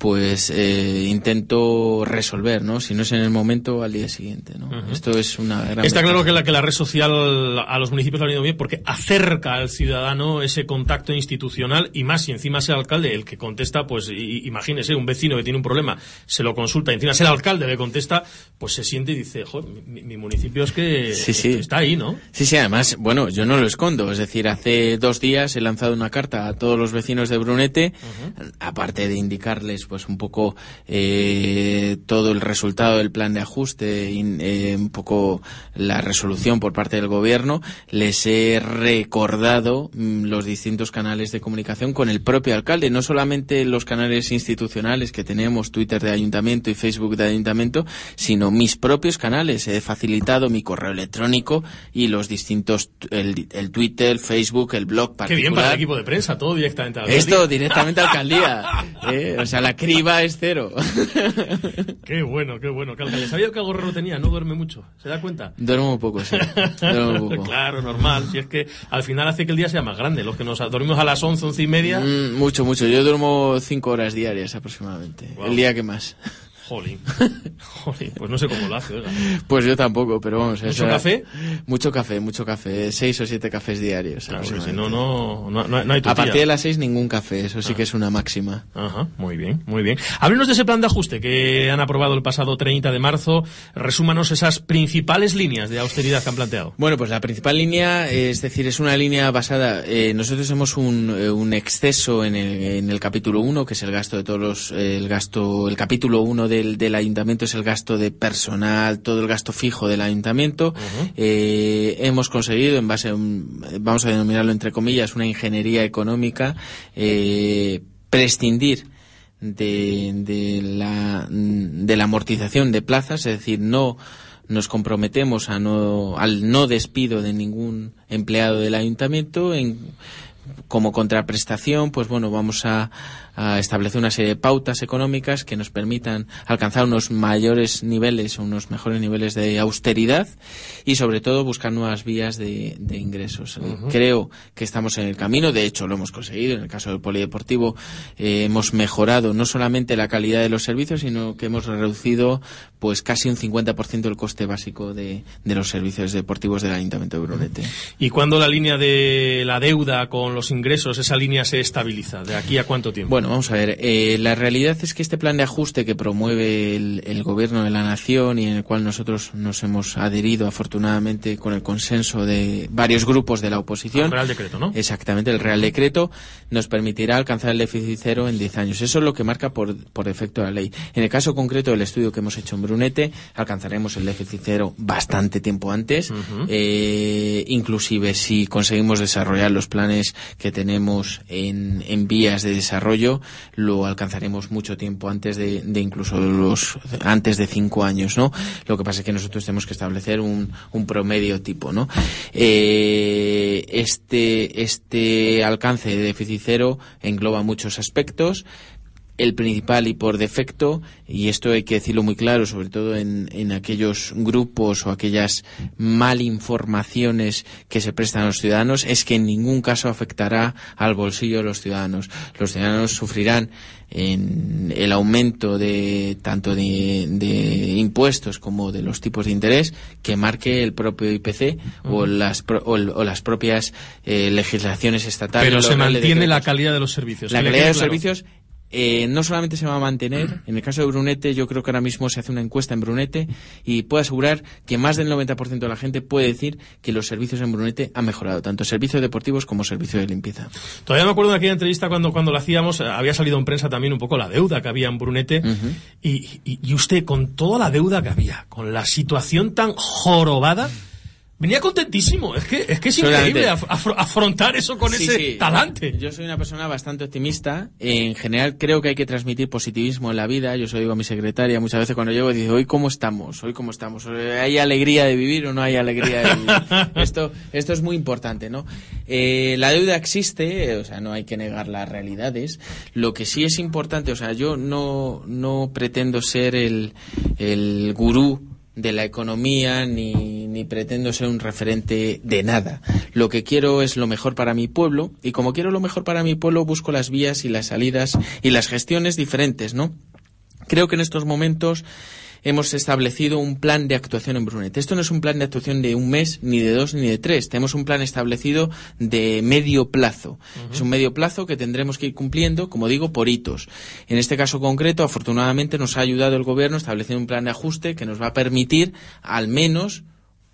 pues eh, intento resolver, ¿no? Si no es en el momento, al día siguiente, ¿no? Esto es una gran... Está claro que la, que la red social a los municipios le ha venido bien porque acerca al ciudadano ese contacto institucional y más si encima es el alcalde el que contesta, pues i- imagínese un vecino que tiene un problema, se lo consulta y encima es el alcalde que contesta, pues se siente y dice, joder, mi, mi municipio es que Sí, sí. está ahí, ¿no? Sí, sí, además, bueno, yo no lo escondo. Es decir, hace dos días he lanzado una carta a todos los vecinos de Brunete, aparte de indicarles, pues, un poco eh, todo el resultado del plan de ajuste, y, eh, un poco la resolución por parte del gobierno, les he recordado mm, los distintos canales de comunicación con el propio alcalde, no solamente los canales institucionales que tenemos, Twitter de ayuntamiento y Facebook de ayuntamiento, sino mis propios canales. He facilitado mi correo electrónico y los distintos, el, el Twitter, el Facebook, el blog Qué bien para particular. el equipo de prensa, todo directamente al Esto Atleti. directamente a alcaldía. ¿eh? O sea, la criba es cero. Qué bueno, qué bueno. ¿Sabía que algo raro tenía? No duerme mucho. ¿Se da cuenta? Duermo poco, sí. Duermo poco. claro, normal. Si es que al final hace que el día sea más grande. Los que nos dormimos a las 11, 11 y media. Mm, mucho, mucho. Yo duermo cinco horas diarias aproximadamente. El día que más. Jolín. Jolín. Pues no sé cómo lo hace, oiga. Pues yo tampoco, pero vamos. ¿Mucho café? Mucho café, mucho café. Seis o siete cafés diarios. Claro, si no, no, no, no, hay A partir de las seis ningún café, eso sí que es una máxima. Ajá, muy bien, muy bien. Háblenos de ese plan de ajuste que han aprobado el pasado 30 de marzo. Resúmanos esas principales líneas de austeridad que han planteado. Bueno, pues la principal línea, es decir, es una línea basada. eh, nosotros hemos un, eh, un exceso en el, en el capítulo 1, que es el gasto de todos los. el gasto, el capítulo 1 del, del ayuntamiento es el gasto de personal, todo el gasto fijo del ayuntamiento. Eh, hemos conseguido, en base a un- vamos a denominarlo entre comillas, una ingeniería económica, eh, prescindir de, de la, de la amortización de plazas, es decir, no nos comprometemos a no, al no despido de ningún empleado del ayuntamiento en, como contraprestación, pues bueno, vamos a, a establecer una serie de pautas económicas que nos permitan alcanzar unos mayores niveles, unos mejores niveles de austeridad y sobre todo buscar nuevas vías de, de ingresos. Eh. Creo que estamos en el camino, de hecho lo hemos conseguido. En el caso del polideportivo eh, hemos mejorado no solamente la calidad de los servicios, sino que hemos reducido pues casi un 50% el coste básico de, de los servicios deportivos del Ayuntamiento de Brunete. ¿Y cuándo la línea de la deuda con los ingresos, esa línea se estabiliza? ¿De aquí a cuánto tiempo? Bueno, vamos a ver. eh, la realidad es que este plan de ajuste que promueve el, el Gobierno de la Nación y en el cual nosotros nos hemos adherido afortunadamente con el consenso de varios grupos de la oposición. El Real Decreto, ¿no? Exactamente, el Real Decreto nos permitirá alcanzar el déficit cero en 10 años. Eso es lo que marca por, por defecto la ley. En el caso concreto del estudio que hemos hecho en Brunete, alcanzaremos el déficit cero bastante tiempo antes. Eh, inclusive si conseguimos desarrollar los planes que tenemos en, en vías de desarrollo, lo alcanzaremos mucho tiempo antes de, incluso los antes de cinco años, ¿no? Lo que pasa es que nosotros tenemos que establecer un, un promedio tipo, ¿no? Eh, este este alcance de déficit cero engloba muchos aspectos el principal y por defecto, y esto hay que decirlo muy claro, sobre todo en, en aquellos grupos o aquellas malinformaciones que se prestan a los ciudadanos, es que en ningún caso afectará al bolsillo de los ciudadanos. Los ciudadanos sufrirán en el aumento de tanto de, de impuestos como de los tipos de interés que marque el propio IPC o las pro- o, las propias eh, legislaciones estatales. Pero se mantiene la calidad de los servicios. La calidad de los claro. servicios eh, no solamente se va a mantener, en el caso de Brunete, yo creo que ahora mismo se hace una encuesta en Brunete y puedo asegurar que más del 90% de la gente puede decir que los servicios en Brunete han mejorado, tanto servicios deportivos como servicios de limpieza. Todavía me acuerdo de aquella entrevista cuando, cuando la hacíamos, eh, había salido en prensa también un poco la deuda que había en Brunete. y, y- y usted, con toda la deuda que había, con la situación tan jorobada, venía contentísimo. Es que es, que es increíble af- afro- afrontar eso con Sí, ese sí. talante. Yo soy una persona bastante optimista. En general creo que hay que transmitir positivismo en la vida. Yo se lo digo a mi secretaria muchas veces cuando llego y dice, hoy cómo estamos, hoy cómo estamos. ¿Hay alegría de vivir o no hay alegría de vivir? esto, esto es muy importante, ¿no? Eh, la deuda existe, o sea, no hay que negar las realidades. Lo que sí es importante, o sea, yo no, no pretendo ser el, el gurú de la economía ni, ni pretendo ser un referente de nada. Lo que quiero es lo mejor para mi pueblo y como quiero lo mejor para mi pueblo busco las vías y las salidas y las gestiones diferentes, ¿no? Creo que en estos momentos hemos establecido un plan de actuación en Brunete. Esto no es un plan de actuación de un mes, ni de dos, ni de tres. Tenemos un plan establecido de medio plazo. Es un medio plazo que tendremos que ir cumpliendo, como digo, por hitos. En este caso concreto, afortunadamente, nos ha ayudado el Gobierno estableciendo un plan de ajuste que nos va a permitir, al menos,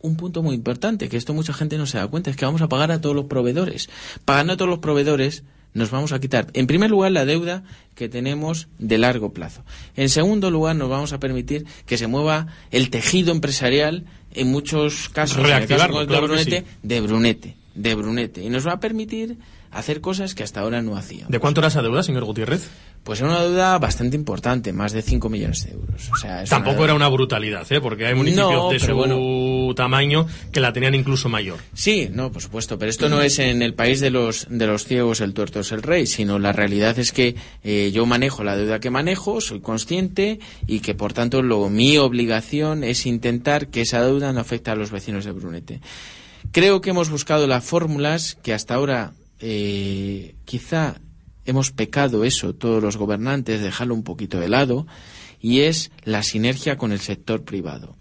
un punto muy importante, que esto mucha gente no se da cuenta, es que vamos a pagar a todos los proveedores. Pagando a todos los proveedores, nos vamos a quitar, en primer lugar, la deuda que tenemos de largo plazo. En segundo lugar, nos vamos a permitir que se mueva el tejido empresarial, en muchos casos, en el caso Reactivarlo, concreto claro de Brunete, sí. de Brunete, de Brunete. Y nos va a permitir hacer cosas que hasta ahora no hacíamos. ¿De cuánto era esa deuda, señor Gutiérrez? Pues era una deuda bastante importante, más de 5 millones de euros. O sea, es Tampoco una- era una brutalidad, ¿eh? porque hay municipios No, de su bueno. tamaño que la tenían incluso mayor. Sí, no, por supuesto, pero esto no es en el país de los de los ciegos el tuerto es el rey, sino la realidad es que eh, yo manejo la deuda que manejo, soy consciente y que por tanto lo mi obligación es intentar que esa deuda no afecte a los vecinos de Brunete. Creo que hemos buscado las fórmulas que hasta ahora eh, quizá hemos pecado eso todos los gobernantes, dejarlo un poquito de lado, y es la sinergia con el sector privado.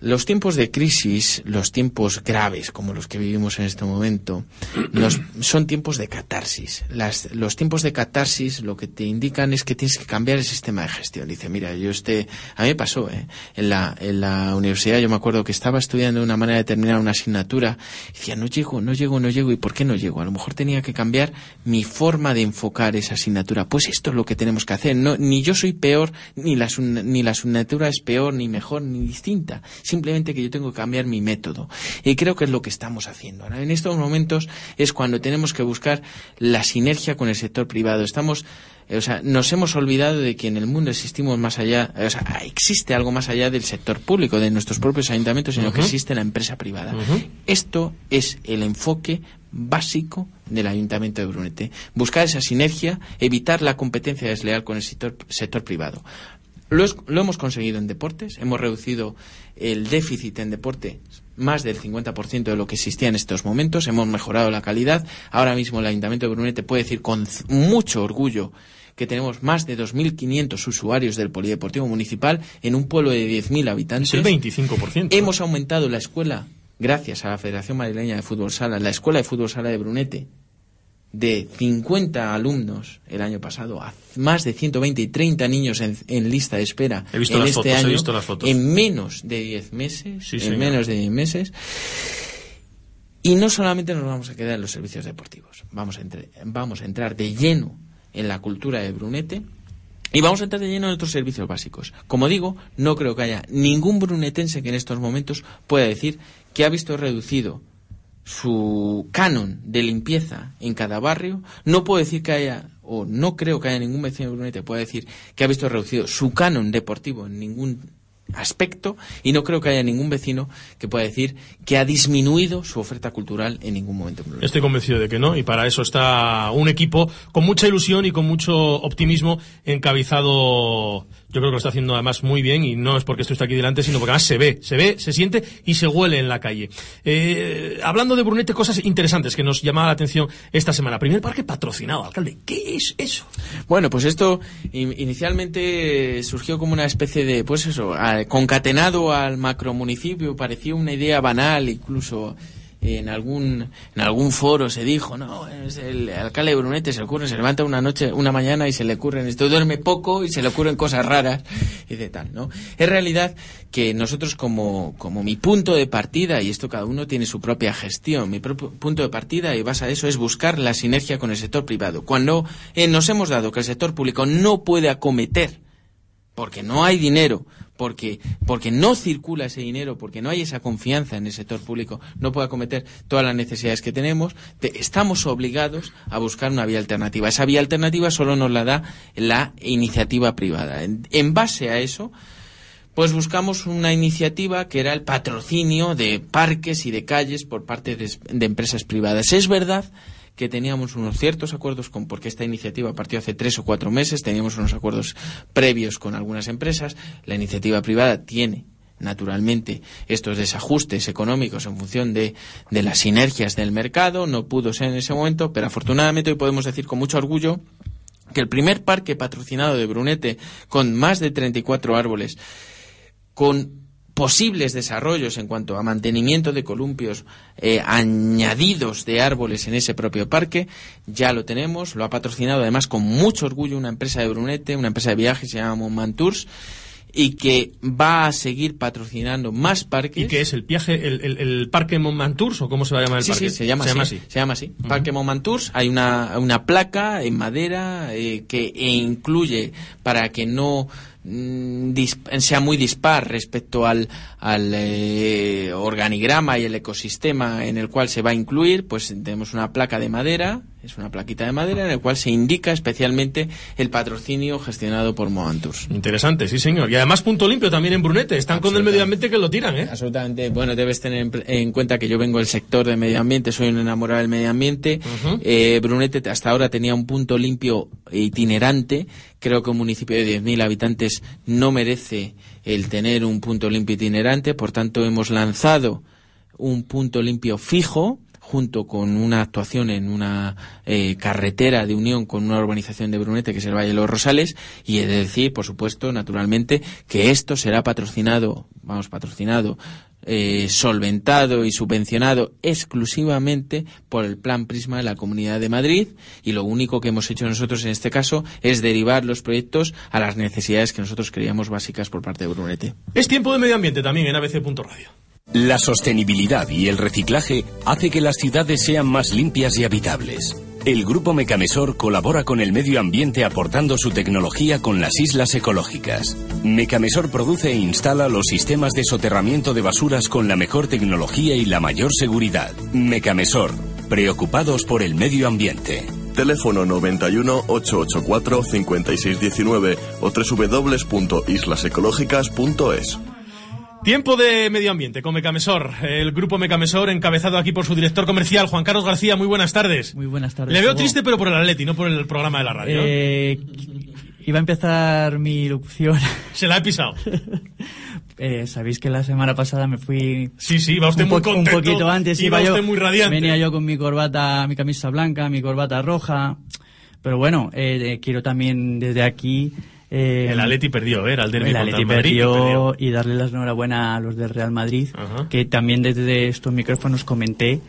Los tiempos de crisis, los tiempos graves como los que vivimos en este momento, nos- son tiempos de catarsis. Las- los tiempos de catarsis lo que te indican es que tienes que cambiar el sistema de gestión. Dice, mira, yo este, a mí me pasó, ¿eh? en la, universidad yo me acuerdo que estaba estudiando de una manera de terminar una asignatura, y decía, no llego, no llego, no llego, ¿y por qué no llego? A lo mejor tenía que cambiar mi forma de enfocar esa asignatura. Pues esto es lo que tenemos que hacer. No, ni yo soy peor, ni la, ni la asignatura es peor, ni mejor, ni distinta. Simplemente que yo tengo que cambiar mi método. Y creo que es lo que estamos haciendo. Ahora, en estos momentos es cuando tenemos que buscar la sinergia con el sector privado. Estamos eh, o sea, nos hemos olvidado de que en el mundo existimos más allá, o sea, existe algo más allá del sector público, de nuestros propios ayuntamientos, sino que existe la empresa privada. Esto es el enfoque básico del Ayuntamiento de Brunete. Buscar esa sinergia, evitar la competencia desleal con el sector, sector privado. Lo, es- lo hemos conseguido en deportes, hemos reducido el déficit en deporte más del 50% de lo que existía en estos momentos, hemos mejorado la calidad. Ahora mismo el Ayuntamiento de Brunete puede decir con mucho orgullo que tenemos más de 2.500 usuarios del Polideportivo Municipal en un pueblo de 10.000 habitantes. Es el 25%. Hemos aumentado la escuela, gracias a la Federación Madrileña de Fútbol Sala, la escuela de fútbol sala de Brunete, de 50 alumnos el año pasado a más de 120 y 30 niños en, en lista de espera He visto en las este fotos, he visto las fotos. en menos de 10 meses, Sí, en señor. menos de 10 meses. Y no solamente nos vamos a quedar en los servicios deportivos, vamos a, entre- vamos a entrar de lleno en la cultura de Brunete y vamos a entrar de lleno en otros servicios básicos. Como digo, no creo que haya ningún brunetense que en estos momentos pueda decir que ha visto reducido su canon de limpieza en cada barrio. No puedo decir que haya, o no creo que haya ningún vecino de Brunete pueda decir que ha visto reducido su canon deportivo en ningún aspecto y no creo que haya ningún vecino que pueda decir que ha disminuido su oferta cultural en ningún momento. Estoy convencido de que no, y para eso está un equipo con mucha ilusión y con mucho optimismo encabezado. Yo creo que lo está haciendo además muy bien, y no es porque esto está aquí delante, sino porque además se ve, se ve, se siente y se huele en la calle. Eh, hablando de Brunete, cosas interesantes que nos llamaba la atención esta semana. Primer parque patrocinado, alcalde. ¿Qué es eso? Bueno, pues esto in- inicialmente surgió como una especie de, pues eso, a- concatenado al macromunicipio, parecía una idea banal, incluso en algún en algún foro se dijo, no, es el alcalde de Brunete se le ocurre, se levanta una noche, una mañana y se le ocurren esto, duerme poco y se le ocurren cosas raras y de tal, ¿no? Es realidad que nosotros como, como mi punto de partida, y esto cada uno tiene su propia gestión, mi propio punto de partida y base a eso es buscar la sinergia con el sector privado. Cuando eh, nos hemos dado que el sector público no puede acometer porque no hay dinero, porque, porque no circula ese dinero, porque no hay esa confianza en el sector público, no puede acometer todas las necesidades que tenemos, te- estamos obligados a buscar una vía alternativa. Esa vía alternativa solo nos la da la iniciativa privada. En, en base a eso, pues buscamos una iniciativa que era el patrocinio de parques y de calles por parte de, de empresas privadas. Es verdad que teníamos unos ciertos acuerdos con, porque esta iniciativa partió hace tres o cuatro meses, teníamos unos acuerdos previos con algunas empresas, la iniciativa privada tiene naturalmente estos desajustes económicos en función de, de las sinergias del mercado, no pudo ser en ese momento, pero afortunadamente hoy podemos decir con mucho orgullo que el primer parque patrocinado de Brunete, con más de 34 árboles, con posibles desarrollos en cuanto a mantenimiento de columpios eh, añadidos de árboles en ese propio parque, ya lo tenemos, lo ha patrocinado además con mucho orgullo una empresa de Brunete, una empresa de viajes, se llama Montman Tours, y que va a seguir patrocinando más parques. ¿Y qué es el viaje, el, el, el Parque Montmantours o cómo se va a llamar el sí, parque? Sí, se llama, así, Se llama así. Parque Montmantours. Hay una, una placa en madera eh, que incluye para que no sea muy dispar respecto al, al eh, organigrama y el ecosistema en el cual se va a incluir, pues tenemos una placa de madera, es una plaquita de madera en el cual se indica especialmente el patrocinio gestionado por Moantours. Interesante, sí señor. Y además punto limpio también en Brunete, están con el medio ambiente que lo tiran, ¿eh? Absolutamente. Bueno, debes tener en, en cuenta que yo vengo del sector del medio ambiente, soy un enamorado del medio ambiente. Uh -huh. eh, Brunete hasta ahora tenía un punto limpio itinerante. Creo que un municipio de 10.000 habitantes no merece el tener un punto limpio itinerante, por tanto hemos lanzado un punto limpio fijo junto con una actuación en una eh, carretera de unión con una urbanización de Brunete, que es el Valle de los Rosales, y de decir, por supuesto, naturalmente, que esto será patrocinado, vamos, patrocinado, eh, solventado y subvencionado exclusivamente por el Plan Prisma de la Comunidad de Madrid y lo único que hemos hecho nosotros en este caso es derivar los proyectos a las necesidades que nosotros creíamos básicas por parte de Brunete. Es tiempo de medio ambiente también en abc.radio. La sostenibilidad y el reciclaje hace que las ciudades sean más limpias y habitables. El Grupo Mecamesor colabora con el medio ambiente aportando su tecnología con las islas ecológicas. Mecamesor produce e instala los sistemas de soterramiento de basuras con la mejor tecnología y la mayor seguridad. Mecamesor, preocupados por el medio ambiente. Teléfono 91 884 5619 o www.islasecológicas.es. Tiempo de medio ambiente con Mecamesor, el grupo Mecamesor encabezado aquí por su director comercial Juan Carlos García. Muy buenas tardes. Muy buenas tardes. Le veo triste, pero por el Atleti, no por el programa de la radio. Eh, iba a empezar mi locución. Se la he pisado. eh, Sabéis que la semana pasada me fui. Sí, sí, va usted un muy contento. Un poquito antes. Iba, iba usted yo, muy radiante. Venía yo con mi corbata, mi camisa blanca, mi corbata roja. Pero bueno, eh, quiero también desde aquí eh, el Atleti perdió, ¿eh? Era el derbi el Atleti perdió, perdió, y darle las enhorabuena a los del Real Madrid, Ajá. que también desde estos micrófonos comenté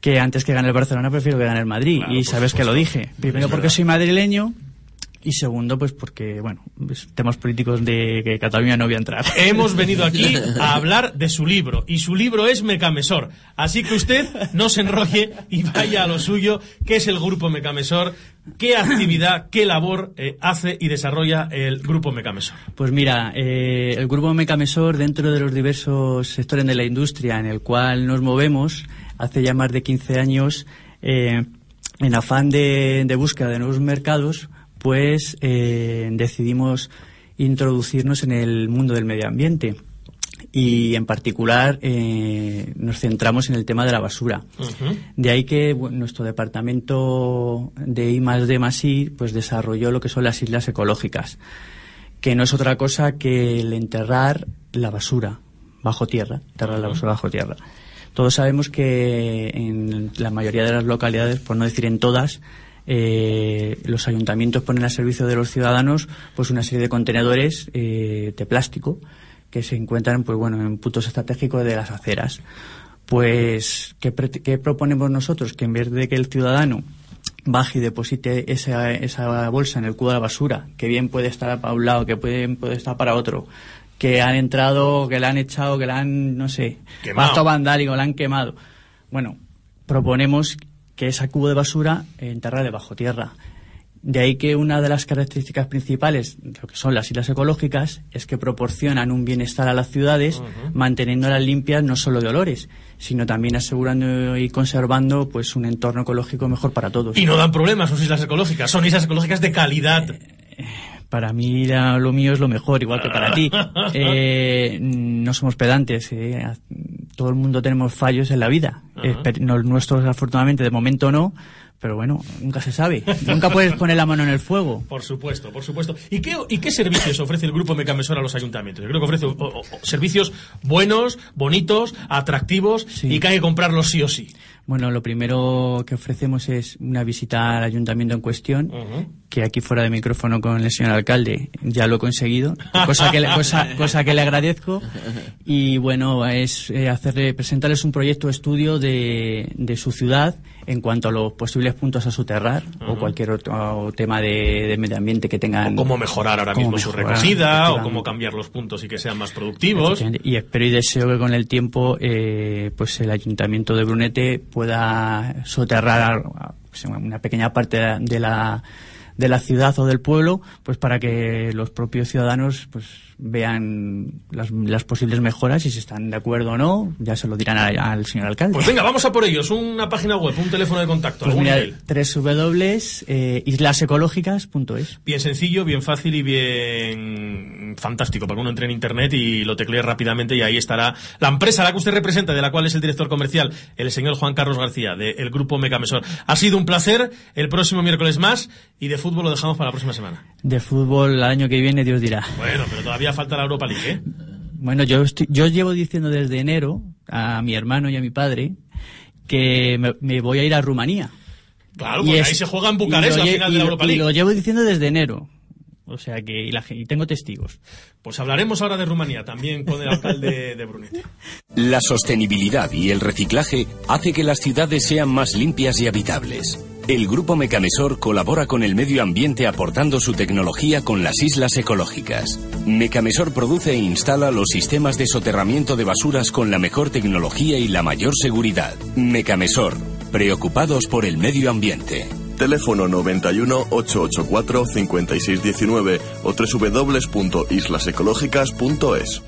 que antes que gane el Barcelona prefiero que gane el Madrid claro, y sabes que lo dije. Primero porque soy madrileño y segundo pues porque, bueno, temas políticos de que Cataluña no voy a entrar. Hemos venido aquí a hablar de su libro y su libro es Mecamesor. Así que usted no se enrolle y vaya a lo suyo, que es el grupo Mecamesor ¿Qué actividad, qué labor eh, hace y desarrolla el Grupo Mecamesor? Pues mira, eh, el Grupo Mecamesor, dentro de los diversos sectores de la industria en el cual nos movemos, hace ya más de 15 años, eh, en afán de, de, búsqueda de nuevos mercados, pues decidimos introducirnos en el mundo del medio ambiente y en particular eh, nos centramos en el tema de la basura. Uh -huh. De ahí que bueno, nuestro departamento de I más D más I pues desarrolló lo que son las islas ecológicas, que no es otra cosa que el enterrar la basura bajo tierra, enterrar uh -huh. la basura bajo tierra. Todos sabemos que en la mayoría de las localidades, por no decir en todas, eh, los ayuntamientos ponen a servicio de los ciudadanos pues una serie de contenedores eh, de plástico que se encuentran pues bueno en puntos estratégicos de las aceras. Pues ¿qué, ¿qué, proponemos nosotros que en vez de que el ciudadano baje y deposite esa, esa bolsa en el cubo de la basura que bien puede estar para un lado que puede, puede estar para otro que han entrado que la han echado que la han no sé acto vandálico la han quemado. Bueno proponemos que ese cubo de basura enterrarle bajo tierra de ahí que una de las características principales de lo que son las islas ecológicas es que proporcionan un bienestar a las ciudades, uh -huh. manteniéndolas limpias no solo de olores, sino también asegurando y conservando pues un entorno ecológico mejor para todos. Y no dan problemas sus islas ecológicas, son islas ecológicas de calidad. Eh, para mí la, lo mío es lo mejor, igual que para ti. Eh, no somos pedantes, eh. todo el mundo tenemos fallos en la vida. Uh -huh. Los nuestros afortunadamente de momento no, pero bueno, nunca se sabe. nunca puedes poner la mano en el fuego. Por supuesto, por supuesto. ¿Y qué, y qué servicios ofrece el Grupo Mecamesor a los ayuntamientos? Yo creo que ofrece o- o- o servicios buenos, bonitos, atractivos y que hay que comprarlos sí o sí. Bueno, lo primero que ofrecemos es una visita al ayuntamiento en cuestión, que aquí fuera de micrófono con el señor alcalde ya lo he conseguido, cosa que le, cosa, cosa que le agradezco. Y bueno, es eh, hacerle, presentarles un proyecto de estudio de, de su ciudad en cuanto a los posibles puntos a soterrar o cualquier otro tema de, de medio ambiente que tengan. Cómo mejorar ahora cómo mismo su recogida o cómo cambiar los puntos y que sean más productivos. Y espero y deseo que con el tiempo eh, pues el ayuntamiento de Brunete pueda soterrar pues, una pequeña parte de la de la ciudad o del pueblo pues para que los propios ciudadanos pues vean las, las posibles mejoras y si están de acuerdo o no ya se lo dirán al, al señor alcalde Pues venga, vamos a por ellos. Una página web, un teléfono de contacto, pues mira www.islasecológicas.es Bien sencillo, bien fácil y bien fantástico para que uno entre en internet y lo teclee rápidamente y ahí estará la empresa a la que usted representa, de la cual es el director comercial, el señor Juan Carlos García, del grupo Mecamesor. Ha sido un placer, el próximo miércoles más y de fútbol lo dejamos para la próxima semana. de fútbol el año que viene Dios dirá Bueno, pero todavía falta la Europa League, ¿eh? Bueno, yo, estoy- yo llevo diciendo desde enero a mi hermano y a mi padre que me, me voy a ir a Rumanía. Claro, Y porque es- ahí se juega en y Bucarest lo la final y de la Europa y League. lo llevo diciendo desde enero. O sea que y, la y tengo testigos. Pues hablaremos ahora de Rumanía, también con el alcalde de Brunete. La sostenibilidad y el reciclaje hace que las ciudades sean más limpias y habitables. El Grupo Mecamesor colabora con el medio ambiente aportando su tecnología con las islas ecológicas. Mecamesor produce e instala los sistemas de soterramiento de basuras con la mejor tecnología y la mayor seguridad. Mecamesor, preocupados por el medio ambiente. Teléfono 91 884 5619 o www.islasecológicas.es.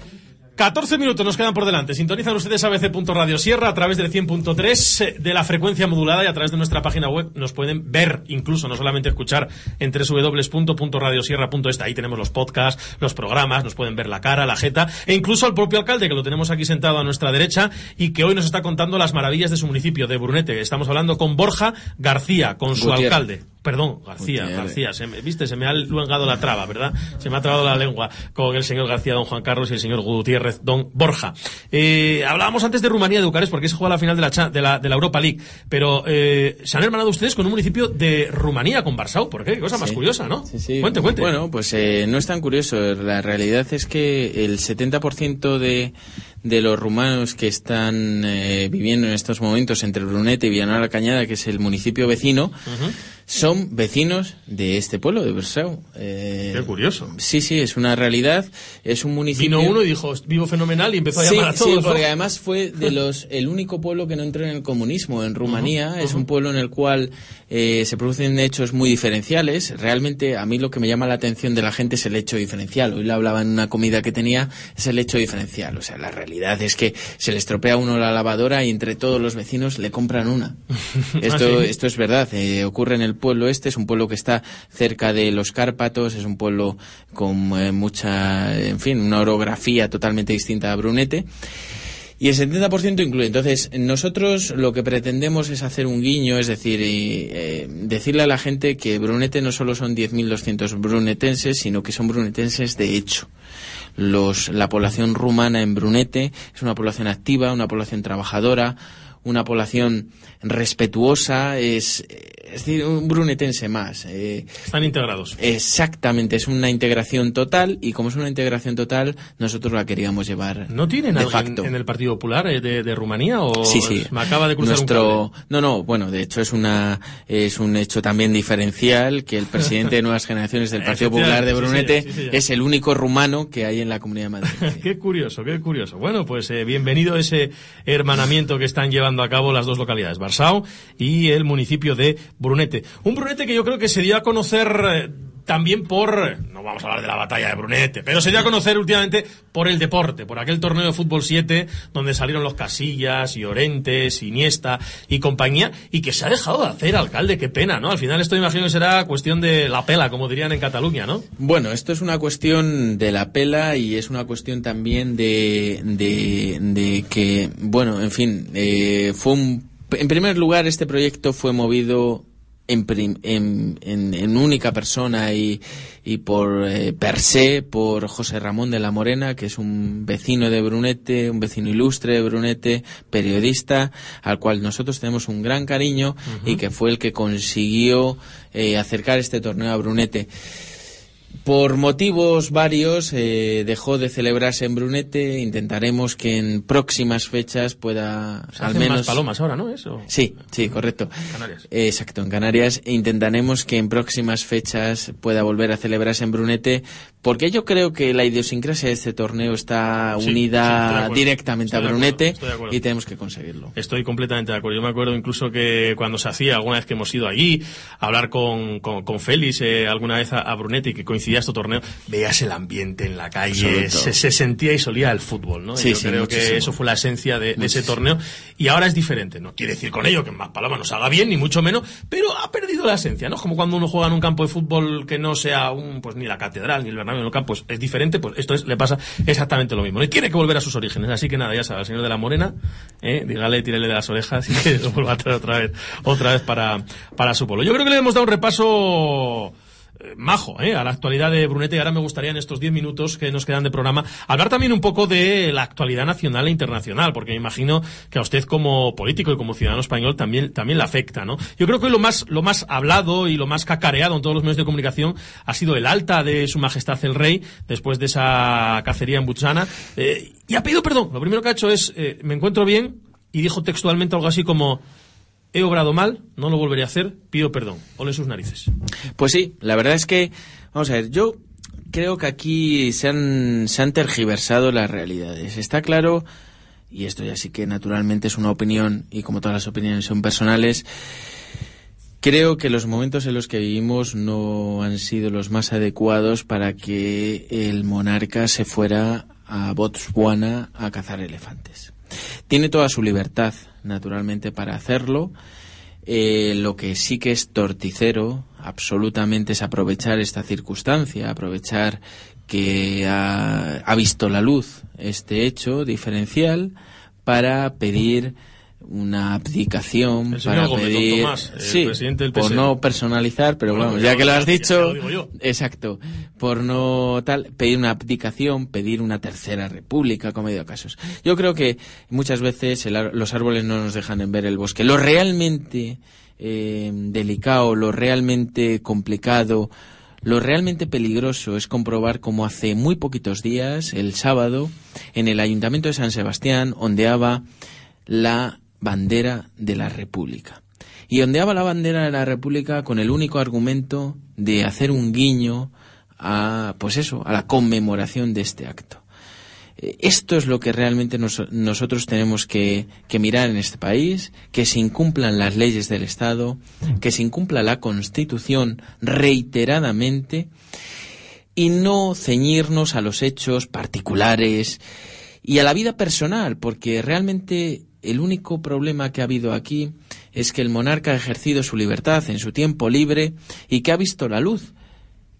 14 minutos nos quedan por delante. Sintonizan ustedes ABC.Radio Sierra a través del 100.3 de la frecuencia modulada y a través de nuestra página web nos pueden ver, incluso no solamente escuchar en www.radiosierra.es. Ahí tenemos los podcasts, los programas, nos pueden ver la cara, la jeta e incluso al propio alcalde que lo tenemos aquí sentado a nuestra derecha y que hoy nos está contando las maravillas de su municipio de Brunete. Estamos hablando con Borja García, con su Gutiérrez. alcalde. Perdón, García, Gutiérrez. García. Se me- Viste, se me ha luengado la traba, ¿verdad? Se me ha trabado la lengua con el señor García, don Juan Carlos y el señor Gutiérrez, don Borja. Eh, hablábamos antes de Rumanía, de Bucarest, porque se juega la final de la, de la, de la Europa League. Pero eh, se han hermanado ustedes con un municipio de Rumanía, con Barsau. ¿Por qué? Qué cosa más Sí. curiosa, ¿no? Sí, Cuente, cuente. Bueno, pues eh, no es tan curioso. La realidad es que el 70% de, de los rumanos que están eh, viviendo en estos momentos entre Brunete y Villanueva la Cañada, que es el municipio vecino. Son vecinos de este pueblo, de Bersau. Eh, Qué curioso. Sí, sí, es una realidad. Es un municipio... Vino uno y dijo, vivo fenomenal y empezó a Sí, llamar a sí, todos. ¿no? porque además fue de los el único pueblo que no entró en el comunismo en Rumanía. Es un pueblo en el cual eh, se producen hechos muy diferenciales. Realmente a mí lo que me llama la atención de la gente es el hecho diferencial. Hoy le hablaba en una comida que tenía, es el hecho diferencial. O sea, la realidad es que se le estropea a uno la lavadora y entre todos los vecinos le compran una. Esto, ¿Ah, sí? esto es verdad. eh, ocurre en el pueblo este. Es un pueblo que está cerca de los Cárpatos. Es un pueblo con eh, mucha, en fin, una orografía totalmente distinta a Brunete. Y el 70% incluye. Entonces, nosotros lo que pretendemos es hacer un guiño, es decir, y, eh, decirle a la gente que Brunete no solo son 10.200 brunetenses, sino que son brunetenses de hecho. Los, la población rumana en Brunete es una población activa, una población trabajadora, una población respetuosa, es, es decir, un brunetense más. eh, Están integrados. Exactamente, es una integración total y como es una integración total, nosotros la queríamos llevar ¿No tienen de facto. en el Partido Popular eh, de, de Rumanía o Sí, sí. me acaba de cruzar un Nuestro, no, no, bueno, de hecho es una es un hecho también diferencial que el presidente de Nuevas Generaciones del Partido Popular de Brunete sí, sí, es el único rumano que hay en la Comunidad de Madrid. Qué curioso, qué curioso. Bueno, pues eh, bienvenido ese hermanamiento que están llevando a cabo las dos localidades, Barsao y el municipio de Brunete. Un Brunete que yo creo que se dio a conocer eh, también por, no vamos a hablar de la batalla de Brunete, pero se dio a conocer últimamente por el deporte, por aquel torneo de fútbol 7 donde salieron los Casillas y Orentes, Iniesta y compañía y que se ha dejado de hacer, alcalde, qué pena, ¿no? Al final esto imagino que será cuestión de la pela, como dirían en Cataluña, ¿no? Bueno, esto es una cuestión de la pela y es una cuestión también de, de, de que, bueno, en fin, eh, fue un, en primer lugar este proyecto fue movido en, en, en- en única persona y, y por eh, per se por José Ramón de la Morena, que es un vecino de Brunete, un vecino ilustre de Brunete, periodista, al cual nosotros tenemos un gran cariño y que fue el que consiguió eh, acercar este torneo a Brunete. Por motivos varios eh, dejó de celebrarse en Brunete. Intentaremos que en próximas fechas pueda Se al hacen menos más palomas ahora, ¿no? Eso. Sí, sí, correcto. Canarias. Eh, Exacto, en Canarias. Intentaremos que en próximas fechas pueda volver a celebrarse en Brunete, porque yo creo que la idiosincrasia de este torneo está Sí, unida directamente Estoy a Brunete acuerdo. y tenemos que conseguirlo. Estoy completamente de acuerdo. Yo me acuerdo incluso que cuando se hacía, alguna vez que hemos ido allí, a hablar con, con, con Félix, eh, alguna vez a, a Brunete y que este torneo, veías el ambiente en la calle, se, se sentía y solía el fútbol, ¿no? Y Sí, yo sí, creo que eso fue la esencia de, de ese torneo. Y ahora es diferente. No quiere decir con ello que más Paloma nos haga bien, ni mucho menos, pero ha perdido la esencia, ¿no? Es Como cuando uno juega en un campo de fútbol que no sea un, pues ni la catedral, ni el Bernabéu, en el campo, pues es diferente, pues esto es, le pasa exactamente lo mismo. Y tiene que volver a sus orígenes. Así que nada, ya sabe, el señor de la Morena, eh, dígale, tírele de las orejas y que lo vuelva a traer otra vez, otra vez para, para su pueblo. Yo creo que le hemos dado un repaso majo eh, a la actualidad de Brunete y ahora me gustaría en estos 10 minutos que nos quedan de programa hablar también un poco de la actualidad nacional e internacional porque me imagino que a usted como político y como ciudadano español también también le afecta ¿no? yo creo que hoy lo más lo más hablado y lo más cacareado en todos los medios de comunicación ha sido el alta de su majestad el rey después de esa cacería en Butsana eh, y ha pedido perdón. Lo primero que ha hecho es eh, me encuentro bien y dijo textualmente algo así como he obrado mal, no lo volveré a hacer, pido perdón. Ole sus narices. Pues sí, la verdad es que, vamos a ver, yo creo que aquí se han, se han tergiversado las realidades. Está claro, y esto ya sí que naturalmente es una opinión, y como todas las opiniones son personales, creo que los momentos en los que vivimos no han sido los más adecuados para que el monarca se fuera a Botswana a cazar elefantes. Tiene toda su libertad, naturalmente, para hacerlo. Eh, lo que sí que es torticero, absolutamente, es aprovechar esta circunstancia, aprovechar que ha, ha visto la luz este hecho diferencial para pedir una abdicación El para Gómez, pedir Tomás, el sí, presidente del por PSE. no personalizar pero Bueno, ya ya que lo- has dicho lo exacto por no tal pedir una abdicación pedir una tercera república como he oído casos. Yo creo que muchas veces el los árboles no nos dejan en ver el bosque. Lo realmente eh, delicado lo realmente complicado lo realmente peligroso es comprobar cómo hace muy poquitos días, el sábado, en el Ayuntamiento de San Sebastián ondeaba la bandera de la República. Y ondeaba la bandera de la República con el único argumento de hacer un guiño a, pues eso, a la conmemoración de este acto. Eh, Esto es lo que realmente nos- nosotros tenemos que, que mirar en este país, que se incumplan las leyes del Estado, que se incumpla la Constitución reiteradamente y no ceñirnos a los hechos particulares y a la vida personal, porque realmente el único problema que ha habido aquí es que el monarca ha ejercido su libertad en su tiempo libre y que ha visto la luz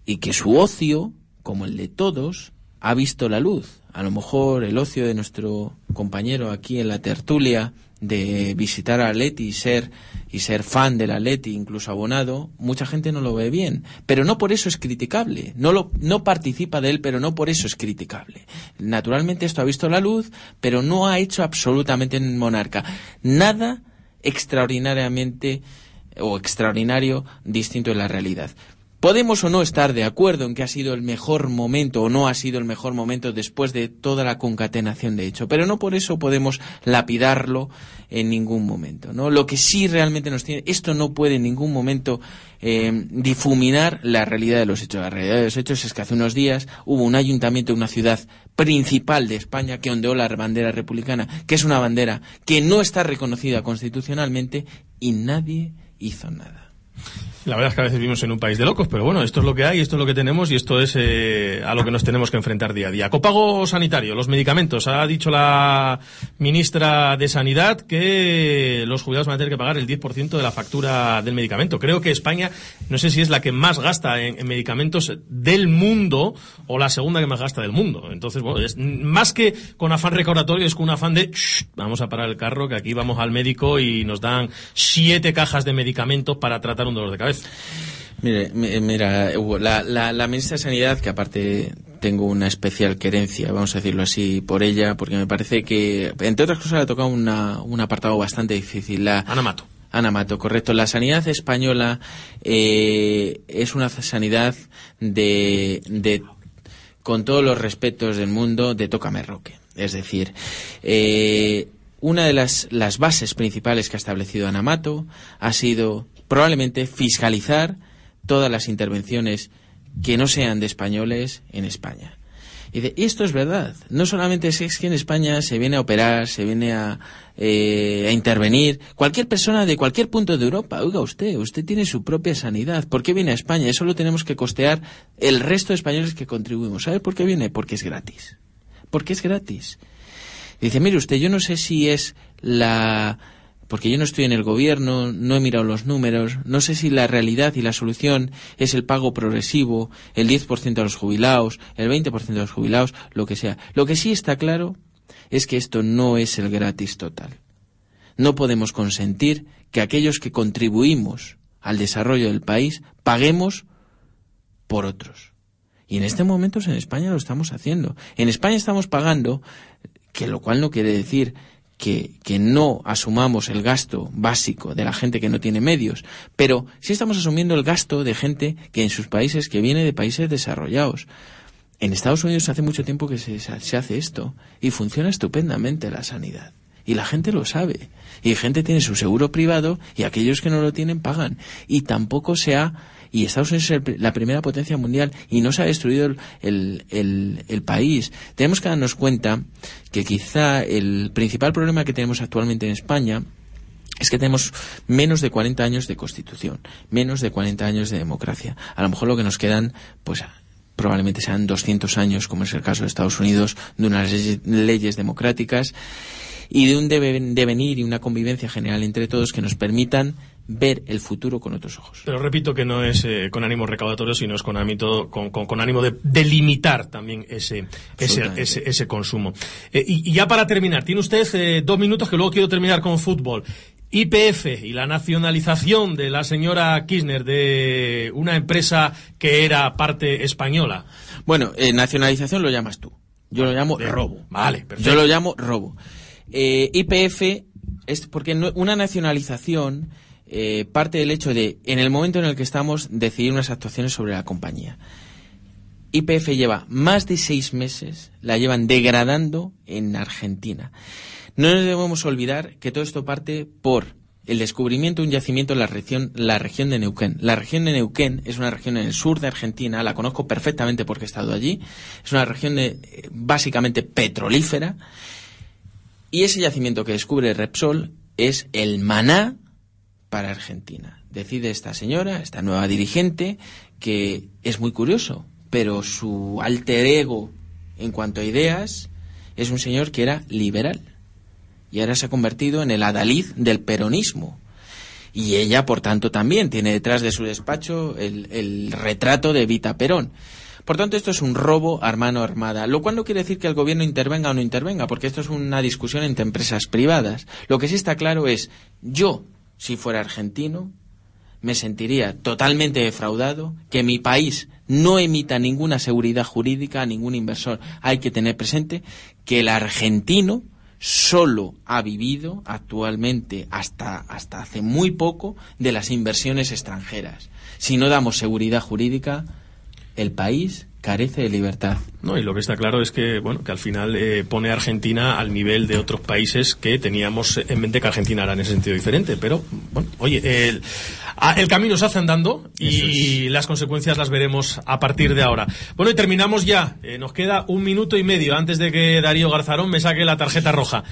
y que su ocio, como el de todos, ha visto la luz. A lo mejor el ocio de nuestro compañero aquí en la tertulia de visitar a Leti y ser y ser fan del Atleti, incluso abonado, mucha gente no lo ve bien, pero no por eso es criticable, no lo no participa de él, pero no por eso es criticable. Naturalmente esto ha visto la luz, pero no ha hecho absolutamente en Monarca nada extraordinariamente o extraordinario distinto de la realidad. Podemos o no estar de acuerdo en que ha sido el mejor momento o no ha sido el mejor momento después de toda la concatenación de hecho, pero no por eso podemos lapidarlo en ningún momento. ¿no? Lo que sí realmente nos tiene, esto no puede en ningún momento eh, difuminar la realidad de los hechos. La realidad de los hechos es que hace unos días hubo un ayuntamiento de una ciudad principal de España que ondeó la bandera republicana, que es una bandera que no está reconocida constitucionalmente y nadie hizo nada. La verdad es que a veces vivimos en un país de locos, pero bueno, esto es lo que hay, esto es lo que tenemos y esto es eh, a lo que nos tenemos que enfrentar día a día. Copago sanitario, los medicamentos. Ha dicho la ministra de Sanidad que los jubilados van a tener que pagar el 10% de la factura del medicamento. Creo que España, no sé si es la que más gasta en, en medicamentos del mundo o la segunda que más gasta del mundo. Entonces, bueno, es más que con afán recaudatorio, es con un afán de "Shh, vamos a parar el carro, que aquí vamos al médico y nos dan siete cajas de medicamentos para tratar un dolor de cabeza. Mire, mi- mira, Hugo, la, la, la ministra de Sanidad, que aparte tengo una especial querencia, vamos a decirlo así, por ella, porque me parece que, entre otras cosas, le ha tocado una, un apartado bastante difícil. La, Ana Mato. Ana Mato, correcto. La sanidad española eh, es una sanidad de, de, con todos los respetos del mundo, de tócame roque. Es decir, eh, una de las, bases principales que ha establecido Ana Mato ha sido probablemente fiscalizar todas las intervenciones que no sean de españoles en España. Y de, esto es verdad. No solamente es que en España se viene a operar, se viene a, eh, a intervenir. Cualquier persona de cualquier punto de Europa, oiga usted, usted tiene su propia sanidad. ¿Por qué viene a España? Eso lo tenemos que costear el resto de españoles que contribuimos. ¿Sabe por qué viene? Porque es gratis. Porque es gratis. Dice, mire usted, yo no sé si es la... Porque yo no estoy en el gobierno, no he mirado los números, no sé si la realidad y la solución es el pago progresivo, el 10% a los jubilados, el 20% a los jubilados, lo que sea. Lo que sí está claro es que esto no es el gratis total. No podemos consentir que aquellos que contribuimos al desarrollo del país paguemos por otros. Y en este momento en España lo estamos haciendo. En España estamos pagando, que lo cual no quiere decir que, que, no asumamos el gasto básico de la gente que no tiene medios, pero sí estamos asumiendo el gasto de gente que en sus países, que viene de países desarrollados. En Estados Unidos hace mucho tiempo que se, se hace esto y funciona estupendamente la sanidad. Y la gente lo sabe. Y gente tiene su seguro privado y aquellos que no lo tienen pagan. Y tampoco se ha y Estados Unidos es el, la primera potencia mundial y no se ha destruido el, el, país. Tenemos que darnos cuenta que quizá el principal problema que tenemos actualmente en España es que tenemos menos de 40 años de constitución, menos de 40 años de democracia. A lo mejor lo que nos quedan, pues probablemente sean 200 años, como es el caso de Estados Unidos, de unas leyes democráticas y de un devenir y una convivencia general entre todos que nos permitan ver el futuro con otros ojos. Pero repito que no es eh, con ánimo recaudatorio, sino es con, ámbito, con, con, con ánimo de delimitar también ese, ese, ese, ese, consumo. Eh, y, y, ya para terminar, tiene usted eh, dos minutos que luego quiero terminar con fútbol. IPF y la nacionalización de la señora Kirchner de una empresa que era parte española. Bueno, nacionalización lo llamas tú. Yo lo llamo de robo. Vale, perfecto. Yo lo llamo robo. IPF es porque no, una nacionalización eh, parte del hecho de, en el momento en el que estamos, decidir unas actuaciones sobre la compañía. IPF lleva más de seis meses, la llevan degradando en Argentina. No nos debemos olvidar que todo esto parte por el descubrimiento de un yacimiento en la región, la región de Neuquén. La región de Neuquén es una región en el sur de Argentina, la conozco perfectamente porque he estado allí. Es una región de, básicamente petrolífera. Y ese yacimiento que descubre Repsol es el maná para Argentina. Decide esta señora, esta nueva dirigente, que es muy curioso, pero su alter ego en cuanto a ideas es un señor que era liberal y ahora se ha convertido en el adalid del peronismo. Y ella, por tanto, también tiene detrás de su despacho el, retrato de Vita Perón. Por tanto, esto es un robo a mano armada, lo cual no quiere decir que el gobierno intervenga o no intervenga, porque esto es una discusión entre empresas privadas. Lo que sí está claro es, yo, si fuera argentino, me sentiría totalmente defraudado que mi país no emita ninguna seguridad jurídica a ningún inversor. Hay que tener presente que el argentino solo ha vivido actualmente hasta, hasta hace muy poco de las inversiones extranjeras. Si no damos seguridad jurídica, el país carece de libertad. No, y lo que está claro es que, bueno, que al final eh, pone a Argentina al nivel de otros países que teníamos en mente que Argentina era en ese sentido diferente. Pero, bueno, oye, el, el camino se hace andando y es. las consecuencias las veremos a partir de ahora. Bueno, y terminamos ya. Eh, nos queda un minuto y medio antes de que Darío Garzarón me saque la tarjeta roja.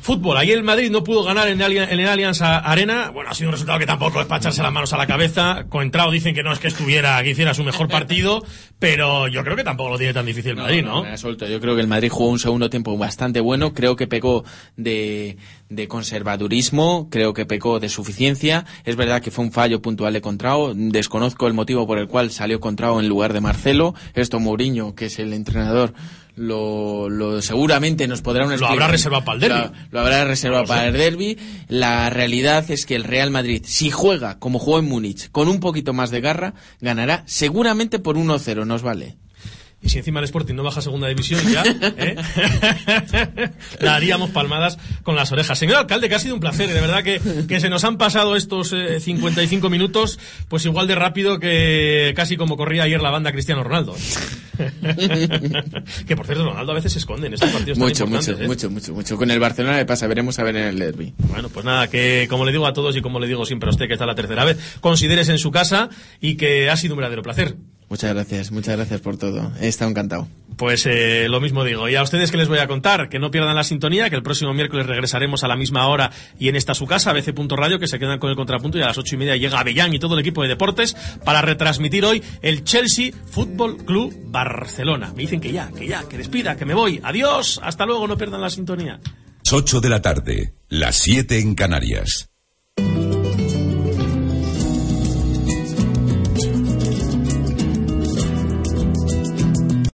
Fútbol, ahí el Madrid no pudo ganar en el, en el Allianz Arena. Bueno, ha sido un resultado que tampoco es para echarse las manos a la cabeza. Coentrao dicen que no es que estuviera, que hiciera su mejor partido, pero yo creo que tampoco lo tiene tan difícil el Madrid, ¿no? Yo creo que el Madrid jugó un segundo tiempo bastante bueno. Creo que pecó de, de conservadurismo, creo que pecó de suficiencia. Es verdad que fue un fallo puntual de Contrao. Desconozco el motivo por el cual salió Contrao en lugar de Marcelo. Esto Mourinho, que es el entrenador, lo, lo seguramente nos podrá una Lo habrá reservado para el derby. Lo, lo habrá reservado para el derby. La realidad es que el Real Madrid, si juega como jugó en Múnich, con un poquito más de garra, ganará seguramente por 1-0, nos vale. Y si encima el Sporting no baja a segunda división ya, ¿eh? daríamos palmadas con las orejas. Señor alcalde, que ha sido un placer, de verdad que, que se nos han pasado estos eh, 55 minutos, pues igual de rápido que casi como corría ayer la banda Cristiano Ronaldo. que por cierto, Ronaldo a veces se esconde en estos partidos tan Mucho, mucho, ¿eh? mucho, mucho, mucho. Con el Barcelona le pasa, veremos a ver en el derby. Bueno, pues nada, que como le digo a todos y como le digo siempre a usted que está la tercera vez, considérese en su casa y que ha sido un verdadero placer. Muchas gracias, muchas gracias por todo. He estado encantado. Pues eh, lo mismo digo. Y a ustedes que les voy a contar, que no pierdan la sintonía, que el próximo miércoles regresaremos a la misma hora y en esta su casa, BC.radio, que se quedan con el contrapunto y a las ocho y media llega Avellán y todo el equipo de deportes para retransmitir hoy el Chelsea Fútbol Club Barcelona. Me dicen que ya, que ya, que despida, que me voy. Adiós, hasta luego, no pierdan la sintonía. 8 de la tarde, las 7 en Canarias.